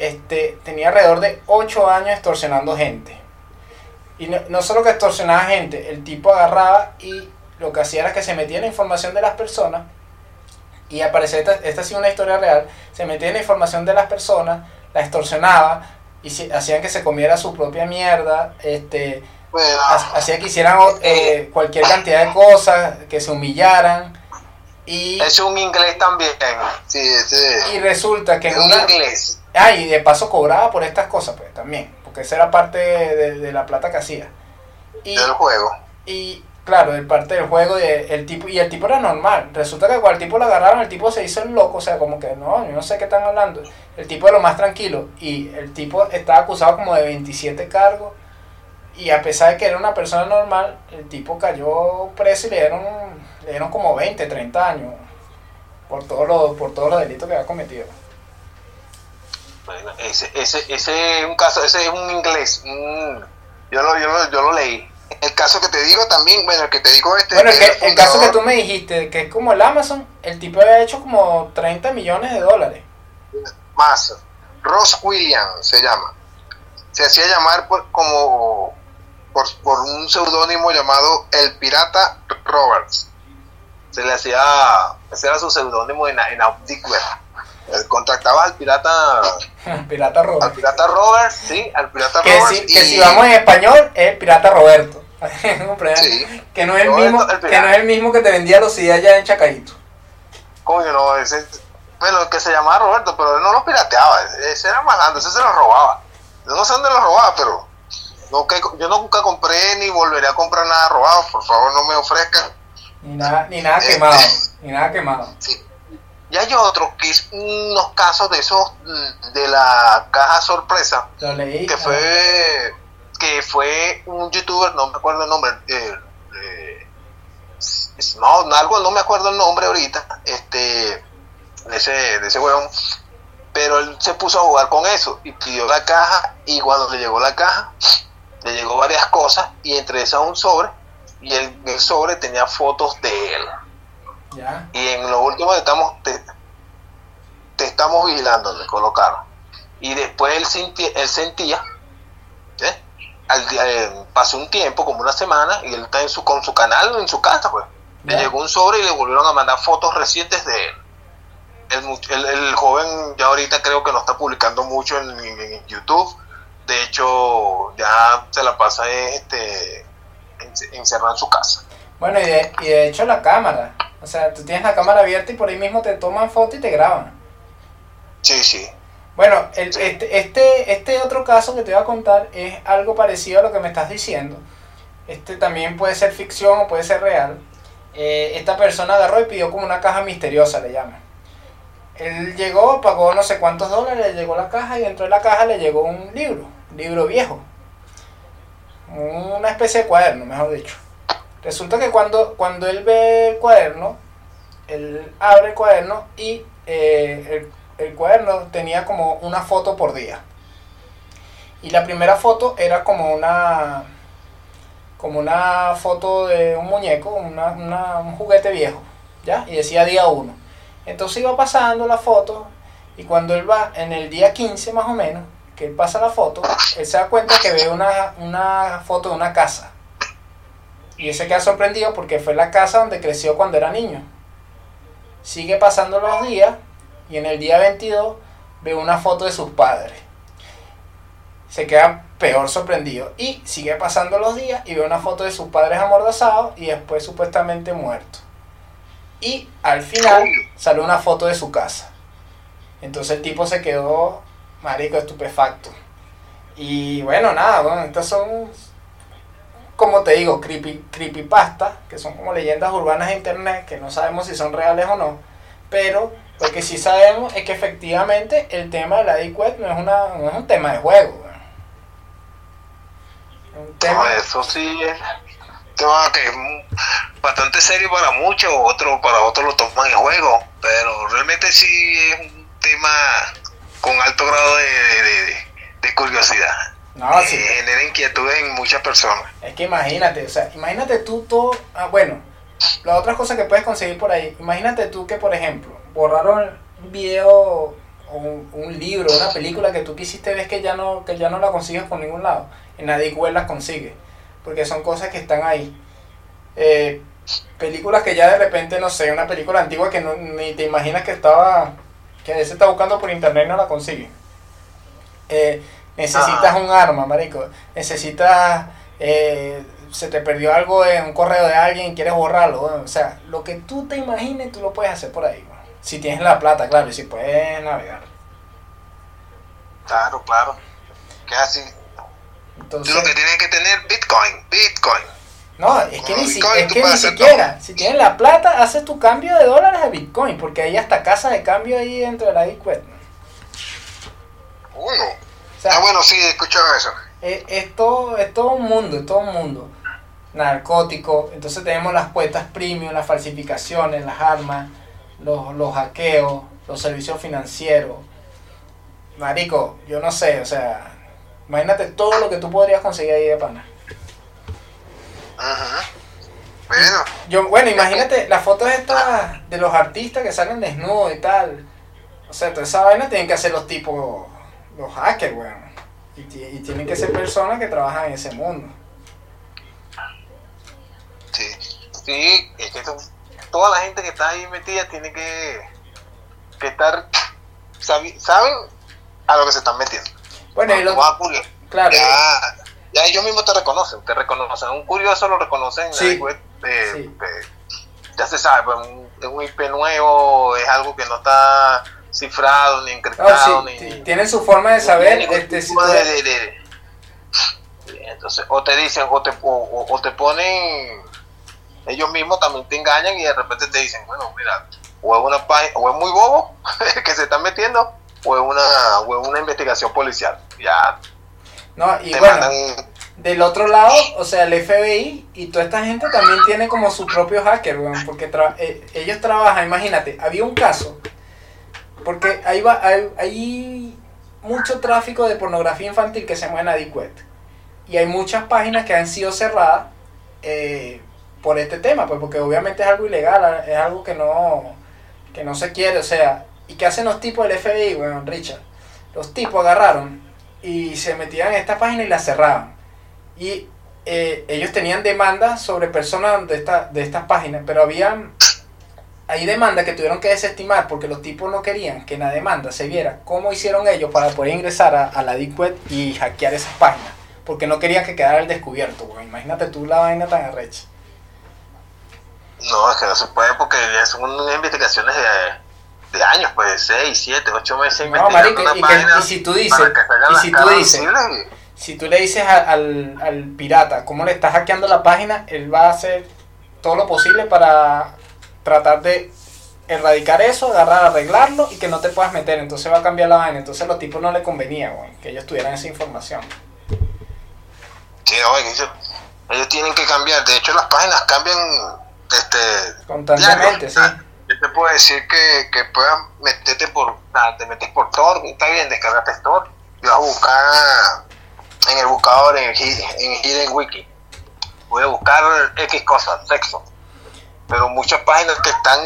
[SPEAKER 1] este, tenía alrededor de 8 años extorsionando gente. Y no, solo que extorsionaba gente, el tipo agarraba y lo que hacía era que se metía en la información de las personas y aparece esta, esta ha sido una historia real, se metía en la información de las personas, la extorsionaba, y si- hacían que se comiera su propia mierda, este,
[SPEAKER 2] Bueno,
[SPEAKER 1] ha- hacía que hicieran eh, cualquier cantidad de cosas, que se humillaran, y,
[SPEAKER 2] es un inglés también. Sí, ese.
[SPEAKER 1] y resulta que
[SPEAKER 2] Es
[SPEAKER 1] en
[SPEAKER 2] un
[SPEAKER 1] una...
[SPEAKER 2] inglés.
[SPEAKER 1] Ah, y de paso cobraba por estas cosas, pues también, porque esa era parte de, de la plata que hacía. Y,
[SPEAKER 2] del juego.
[SPEAKER 1] y claro, de parte del juego, de, el tipo, y el tipo era normal. Resulta que cuando el tipo lo agarraron, el tipo se hizo el loco, o sea, como que no, yo no sé qué están hablando. El tipo de lo más tranquilo, y el tipo estaba acusado como de 27 cargos, y a pesar de que era una persona normal, el tipo cayó preso y le dieron, le dieron como 20, 30 años por todos los, por todos los delitos que había cometido.
[SPEAKER 2] Ese, ese, ese es un caso, ese es un inglés. un- yo, lo, yo, lo, yo lo leí. El caso que te digo también, bueno, el que te digo este.
[SPEAKER 1] Bueno, el,
[SPEAKER 2] que
[SPEAKER 1] el caso que tú me dijiste, que es como el Amazon, el tipo había hecho como 30 millones de dólares.
[SPEAKER 2] Más. Ross Williams se llama. Se hacía llamar por, como por, por un seudónimo llamado El Pirata Roberts. Se le hacía, ese era su seudónimo en, en Web. Él Contactaba al pirata, (laughs)
[SPEAKER 1] Pirata
[SPEAKER 2] al
[SPEAKER 1] Roberto.
[SPEAKER 2] pirata Roberts, sí, al pirata
[SPEAKER 1] Que,
[SPEAKER 2] Roberts.
[SPEAKER 1] si, que
[SPEAKER 2] y-
[SPEAKER 1] si vamos en español, es Pirata Roberto. (laughs)
[SPEAKER 2] Sí.
[SPEAKER 1] que, no es el mismo,
[SPEAKER 2] el
[SPEAKER 1] que no es el mismo que te vendía los CD allá en Chacaíto.
[SPEAKER 2] Coño, no, ese, bueno, que se llamaba Roberto, pero él no lo pirateaba, ese, era malandro, ese se lo robaba. Yo no sé dónde lo robaba, pero nunca, yo nunca compré ni volveré a comprar nada robado, por favor no me ofrezcan.
[SPEAKER 1] Ni nada, ni nada
[SPEAKER 2] Este.
[SPEAKER 1] quemado. Ni nada quemado.
[SPEAKER 2] Sí. Y hay otro que es unos casos de esos mm, de la caja sorpresa,
[SPEAKER 1] Lo leí.
[SPEAKER 2] que
[SPEAKER 1] ah,
[SPEAKER 2] fue que fue un youtuber, no me acuerdo el nombre, eh, eh, no, algo, no me acuerdo el nombre ahorita, este, de ese, de ese huevón, pero él se puso a jugar con eso y pidió la caja y cuando le llegó la caja, le llegó varias cosas y entre esas un sobre y el, el sobre tenía fotos de él.
[SPEAKER 1] Ya.
[SPEAKER 2] Y en lo último estamos, te, te estamos vigilando, le colocaron. Y después él, sinti- él sentía, ¿eh? Al eh, pasó un tiempo, como una semana, y él está en su, con su canal en su casa, pues. Le
[SPEAKER 1] Ya.
[SPEAKER 2] llegó un sobre y le volvieron a mandar fotos recientes de él. El, el, el joven ya ahorita creo que no está publicando mucho en, en- en YouTube. De hecho, ya se la pasa este, en- encerrado en su casa.
[SPEAKER 1] Bueno, y de, y de hecho la cámara. O sea, tú tienes la cámara abierta y por ahí mismo te toman foto y te graban.
[SPEAKER 2] Sí, sí.
[SPEAKER 1] Bueno, el- este, este, este otro caso que te voy a contar es algo parecido a lo que me estás diciendo. Este también puede ser ficción o puede ser real. Eh, esta persona agarró y pidió como una caja misteriosa, le llaman. Él llegó, pagó no sé cuántos dólares, le llegó la caja y dentro de la caja le llegó un libro, un libro viejo. Una especie de cuaderno, mejor dicho. Resulta que cuando, cuando él ve el cuaderno, él abre el cuaderno y eh, el, el cuaderno tenía como una foto por día. Y la primera foto era como una como una foto de un muñeco, una- un juguete viejo, ¿ya? Y decía día 1. Entonces iba pasando la foto y cuando él va en el día 15 más o menos, que él pasa la foto, él se da cuenta que ve una, una foto de una casa. Y se queda sorprendido porque fue la casa donde creció cuando era niño. Sigue pasando los días y en el día 22 ve una foto de sus padres. Se queda peor sorprendido y sigue pasando los días y ve una foto de sus padres amordazados y después supuestamente muertos. Y al final sale una foto de su casa. Entonces el tipo se quedó, marico, estupefacto. Y bueno, nada, bueno, estas son, como te digo, creepy, creepypasta, que son como leyendas urbanas de internet, que no sabemos si son reales o no. Pero lo que sí sabemos es que efectivamente el tema de la Deep Web no es, una, no es un tema de juego. un tema...
[SPEAKER 2] No, eso sí es un tema que es bastante serio para muchos, otros para otros lo toman en juego, pero realmente sí es un tema con alto grado de, de- de- de curiosidad.
[SPEAKER 1] No,
[SPEAKER 2] Eh,
[SPEAKER 1] sí.
[SPEAKER 2] genera inquietudes en muchas personas.
[SPEAKER 1] Es que imagínate, o sea, imagínate tú todo. Ah, bueno, las otras cosas que puedes conseguir por ahí. Imagínate tú que, por ejemplo, borraron un video o un, un libro, una película que tú quisiste ver que ya no, que ya no la consigues por ningún lado. En la Web las consigues. Porque son cosas que están ahí. Eh, películas que ya de repente, no sé, una película antigua que no, ni te imaginas que estaba, que se está buscando por internet y no la consigue. Eh, necesitas un arma, marico. Necesitas, eh, se te perdió algo en un correo de alguien y quieres borrarlo. O sea, lo que tú te imagines, tú lo puedes hacer por ahí. Si tienes la plata, claro, y si puedes navegar.
[SPEAKER 2] Claro, claro. Que así. Entonces, lo que tienes que tener Bitcoin, Bitcoin.
[SPEAKER 1] No, es que, ni, es que ni siquiera, si tienes la plata, haces tu cambio de dólares a Bitcoin, porque hay hasta casa de cambio ahí dentro de la Bitcoin.
[SPEAKER 2] Uno. Ah, bueno, sí, he escuchado eso.
[SPEAKER 1] Es, es, todo, es todo un mundo, es todo un mundo. Narcótico, entonces tenemos las cuentas premium, las falsificaciones, las armas, los, los hackeos, los servicios financieros. Marico, yo no sé, o sea, imagínate todo lo que tú podrías conseguir ahí de pana.
[SPEAKER 2] Ajá. Bueno.
[SPEAKER 1] Yo, bueno, imagínate las fotos estas de los artistas que salen desnudos y tal. O sea, toda esa vaina tienen que hacer los tipos, los hackers, weón. Y, y, tienen que ser personas que trabajan en ese mundo.
[SPEAKER 2] Sí, sí, es que toda la gente que está ahí metida tiene que, que estar, saben a lo que se están metiendo.
[SPEAKER 1] Bueno, y lo,
[SPEAKER 2] claro. Ya, ya ellos mismos te reconocen, te reconocen. Un curioso lo reconocen
[SPEAKER 1] sí,
[SPEAKER 2] web, ya se sabe, pues, es un IP nuevo, es algo que no está cifrado ni encriptado. ni,
[SPEAKER 1] tienen su forma de saber. Este, si
[SPEAKER 2] entonces, o te dicen, o te, o, te ponen, ellos mismos también te engañan y de repente te dicen, bueno, mira, o es una página, o es muy bobo (laughs) que se están metiendo, o es una, o es una investigación policial. Ya
[SPEAKER 1] no, y bueno, del otro lado, o sea, el FBI y toda esta gente también tiene como su propio hacker, weón, porque eh, ellos trabajan, imagínate, había un caso, porque ahí va, hay, mucho tráfico de pornografía infantil que se mueve en Adequate, y hay muchas páginas que han sido cerradas eh, por este tema, pues porque obviamente es algo ilegal, es algo que no, que no se quiere, o sea, ¿y qué hacen los tipos del FBI, weón, Richard? Los tipos agarraron y se metían en esta página y la cerraban. Y eh, ellos tenían demandas sobre personas de, esta, de estas páginas, pero habían hay demandas que tuvieron que desestimar porque los tipos no querían que en la demanda se viera cómo hicieron ellos para poder ingresar a, la Deep Web y hackear esas páginas, porque no querían que quedara el descubierto. Imagínate tú la vaina tan arrecha.
[SPEAKER 2] No, es que no se puede porque ya son investigaciones de de años, pues, 6, 7, 8 meses
[SPEAKER 1] no, marico, y, y, si tú dices, y si tú dices, si tú le dices al, al pirata cómo le estás hackeando la página, él va a hacer todo lo posible para tratar de erradicar eso, agarrar, arreglarlo y que no te puedas meter. Entonces va a cambiar la vaina. Entonces a los tipos no les convenía, güey, que ellos tuvieran esa información.
[SPEAKER 2] Sí, oye, ellos, ellos tienen que cambiar. De hecho, las páginas cambian este,
[SPEAKER 1] constantemente, sí
[SPEAKER 2] yo te puedo decir que, que puedas meterte por, te metes por Tor, está bien, descargaste Tor, y vas a buscar en el buscador en, en Hidden Wiki. Voy a buscar X cosas, sexo. Pero muchas páginas que están,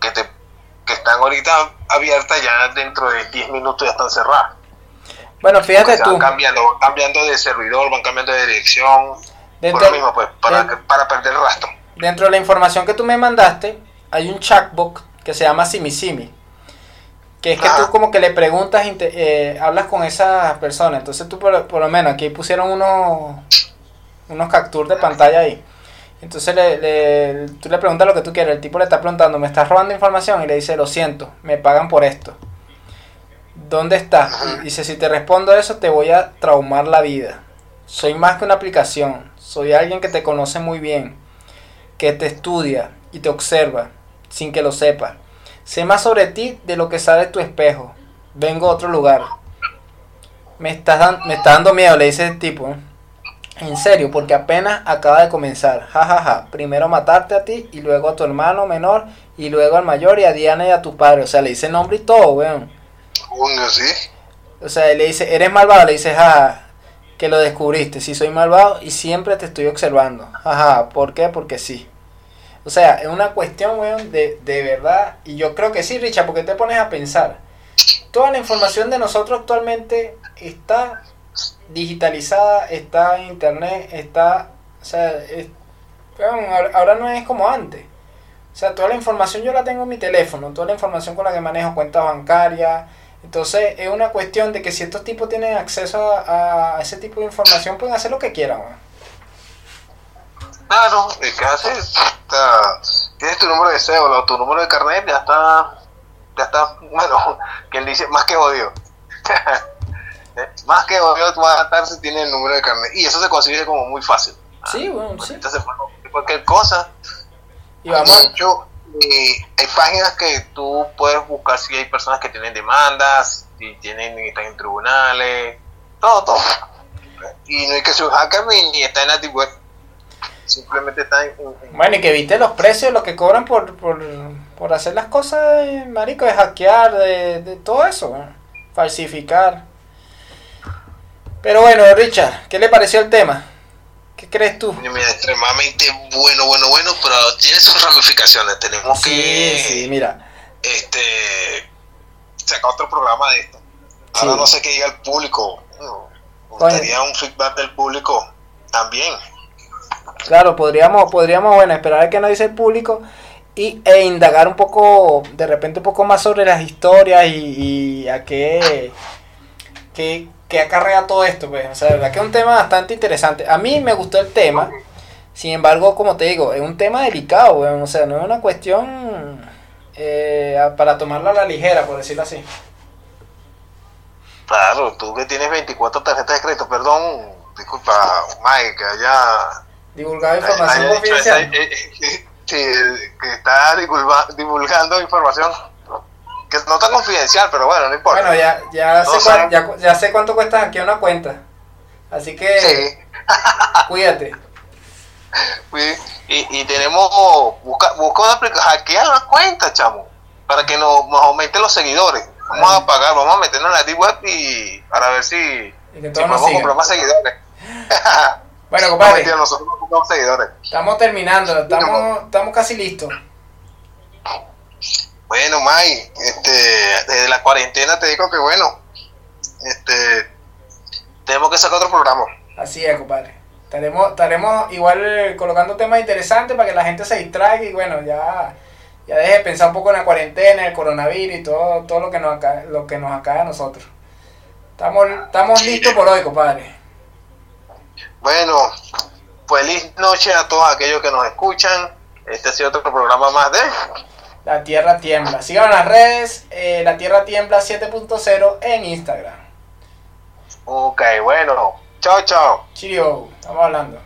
[SPEAKER 2] que te, que están ahorita abiertas ya dentro de 10 minutos ya están cerradas.
[SPEAKER 1] Bueno, fíjate tú.
[SPEAKER 2] Van cambiando, van cambiando de servidor, van cambiando de dirección. por lo mismo, pues, para, para perder el rastro.
[SPEAKER 1] Dentro de la información que tú me mandaste, hay un chatbot que se llama Simisimi. Que es que tú como que le preguntas, eh, hablas con esa persona. Entonces tú por, lo menos aquí pusieron unos, unos de pantalla ahí. Entonces le, tú le preguntas lo que tú quieres. El tipo le está preguntando, ¿me estás robando información? Y le dice, lo siento, me pagan por esto. ¿Dónde estás? Y dice, si te respondo eso, te voy a traumar la vida. Soy más que una aplicación. Soy alguien que te conoce muy bien, que te estudia y te observa sin que lo sepa. Sé más sobre ti de lo que sabe tu espejo. Vengo a otro lugar. Me está, me está dando miedo, le dice el tipo. En serio, porque apenas acaba de comenzar. jajaja, ja, ja. Primero matarte a ti y luego a tu hermano menor y luego al mayor y a Diana y a tu padre. O sea, le dice nombre y todo, weón.
[SPEAKER 2] ¿Sí?
[SPEAKER 1] O sea, le dice, eres malvado, le dice, jaja, que lo descubriste. Si soy malvado y siempre te estoy observando. Jaja, ¿por qué? Porque sí. O sea, es una cuestión, weón, de, de verdad. Y yo creo que sí, Richard, porque te pones a pensar. Toda la información de nosotros actualmente está digitalizada, está en internet, está. O sea, ahora no es como antes. O sea, toda la información yo la tengo en mi teléfono, toda la información con la que manejo cuentas bancarias. Entonces es una cuestión de que si estos tipos tienen acceso a, ese tipo de información, pueden hacer lo que quieran.
[SPEAKER 2] Claro, ¿qué haces? tienes tu número de cédula tu número de carnet, ya está, ya está, (laughs) bueno, quien dice, más que odio. (laughs) más que estar si tienes el número de carnet. Y eso se consigue como muy fácil.
[SPEAKER 1] Sí, bueno, sí.
[SPEAKER 2] Entonces, cualquier cosa. Y vamos. Eh, hay páginas que tú puedes buscar si hay personas que tienen demandas, si tienen, están en tribunales, todo, todo. Y no hay que ser un hacker ni está en la web. Simplemente está en,
[SPEAKER 1] Bueno, y que viste los precios, lo que cobran por, por, por hacer las cosas, marico, de hackear, de, de todo eso, falsificar. Pero bueno, Richard, ¿qué le pareció el tema? ¿Qué crees tú?
[SPEAKER 2] Mira, extremadamente bueno, bueno, bueno, pero tiene sus ramificaciones. Tenemos que.
[SPEAKER 1] Sí, mira.
[SPEAKER 2] Este. Sacar otro programa de esto. Ahora no sé qué diga el público. Me gustaría un feedback del público también.
[SPEAKER 1] Claro, podríamos, podríamos, bueno, esperar a que nos dice el público y, e indagar un poco, de repente un poco más sobre las historias y, a qué, qué, que acarrea todo esto, pues. O sea, la verdad que es un tema bastante interesante. A mí me gustó el tema. Sin embargo, como te digo, es un tema delicado, weón. O sea, no es una cuestión eh, para tomarla a la ligera, por decirlo así.
[SPEAKER 2] Claro, tú que tienes 24 tarjetas de crédito, perdón, disculpa, Mike, que haya...
[SPEAKER 1] Divulgado información confidencial.
[SPEAKER 2] Eh, eh, que está divulgando información no está confidencial, pero bueno, no importa.
[SPEAKER 1] Bueno, ya, ya, sé, ya, sé cuánto cuesta aquí una cuenta. Así que (laughs) cuídate.
[SPEAKER 2] Y, y, tenemos, busca, busca una aplicación, hackea la cuenta, chamo, para que nos, nos aumente los seguidores. Vamos a pagar, vamos a meternos en la deep web y para ver si, si podemos comprar más seguidores.
[SPEAKER 1] bueno, (laughs) compadre. nosotros seguidores. Estamos terminando, estamos, estamos casi listos.
[SPEAKER 2] Bueno, May, este, desde la cuarentena te digo que bueno, este, tenemos que sacar otro programa.
[SPEAKER 1] Así es, compadre. Estaremos, estaremos igual colocando temas interesantes para que la gente se distraiga y bueno, ya, ya deje de pensar un poco en la cuarentena, el coronavirus y todo, todo lo que nos acaba, lo que nos acaba a nosotros. Estamos, estamos listos por hoy, compadre.
[SPEAKER 2] Bueno, feliz noche a todos aquellos que nos escuchan. Este ha sido otro programa más de
[SPEAKER 1] la Tierra Tiembla. Sigan las redes, eh, La Tierra Tiembla 7.0 en Instagram.
[SPEAKER 2] Ok, bueno. Chao, chao.
[SPEAKER 1] Chirio, estamos hablando.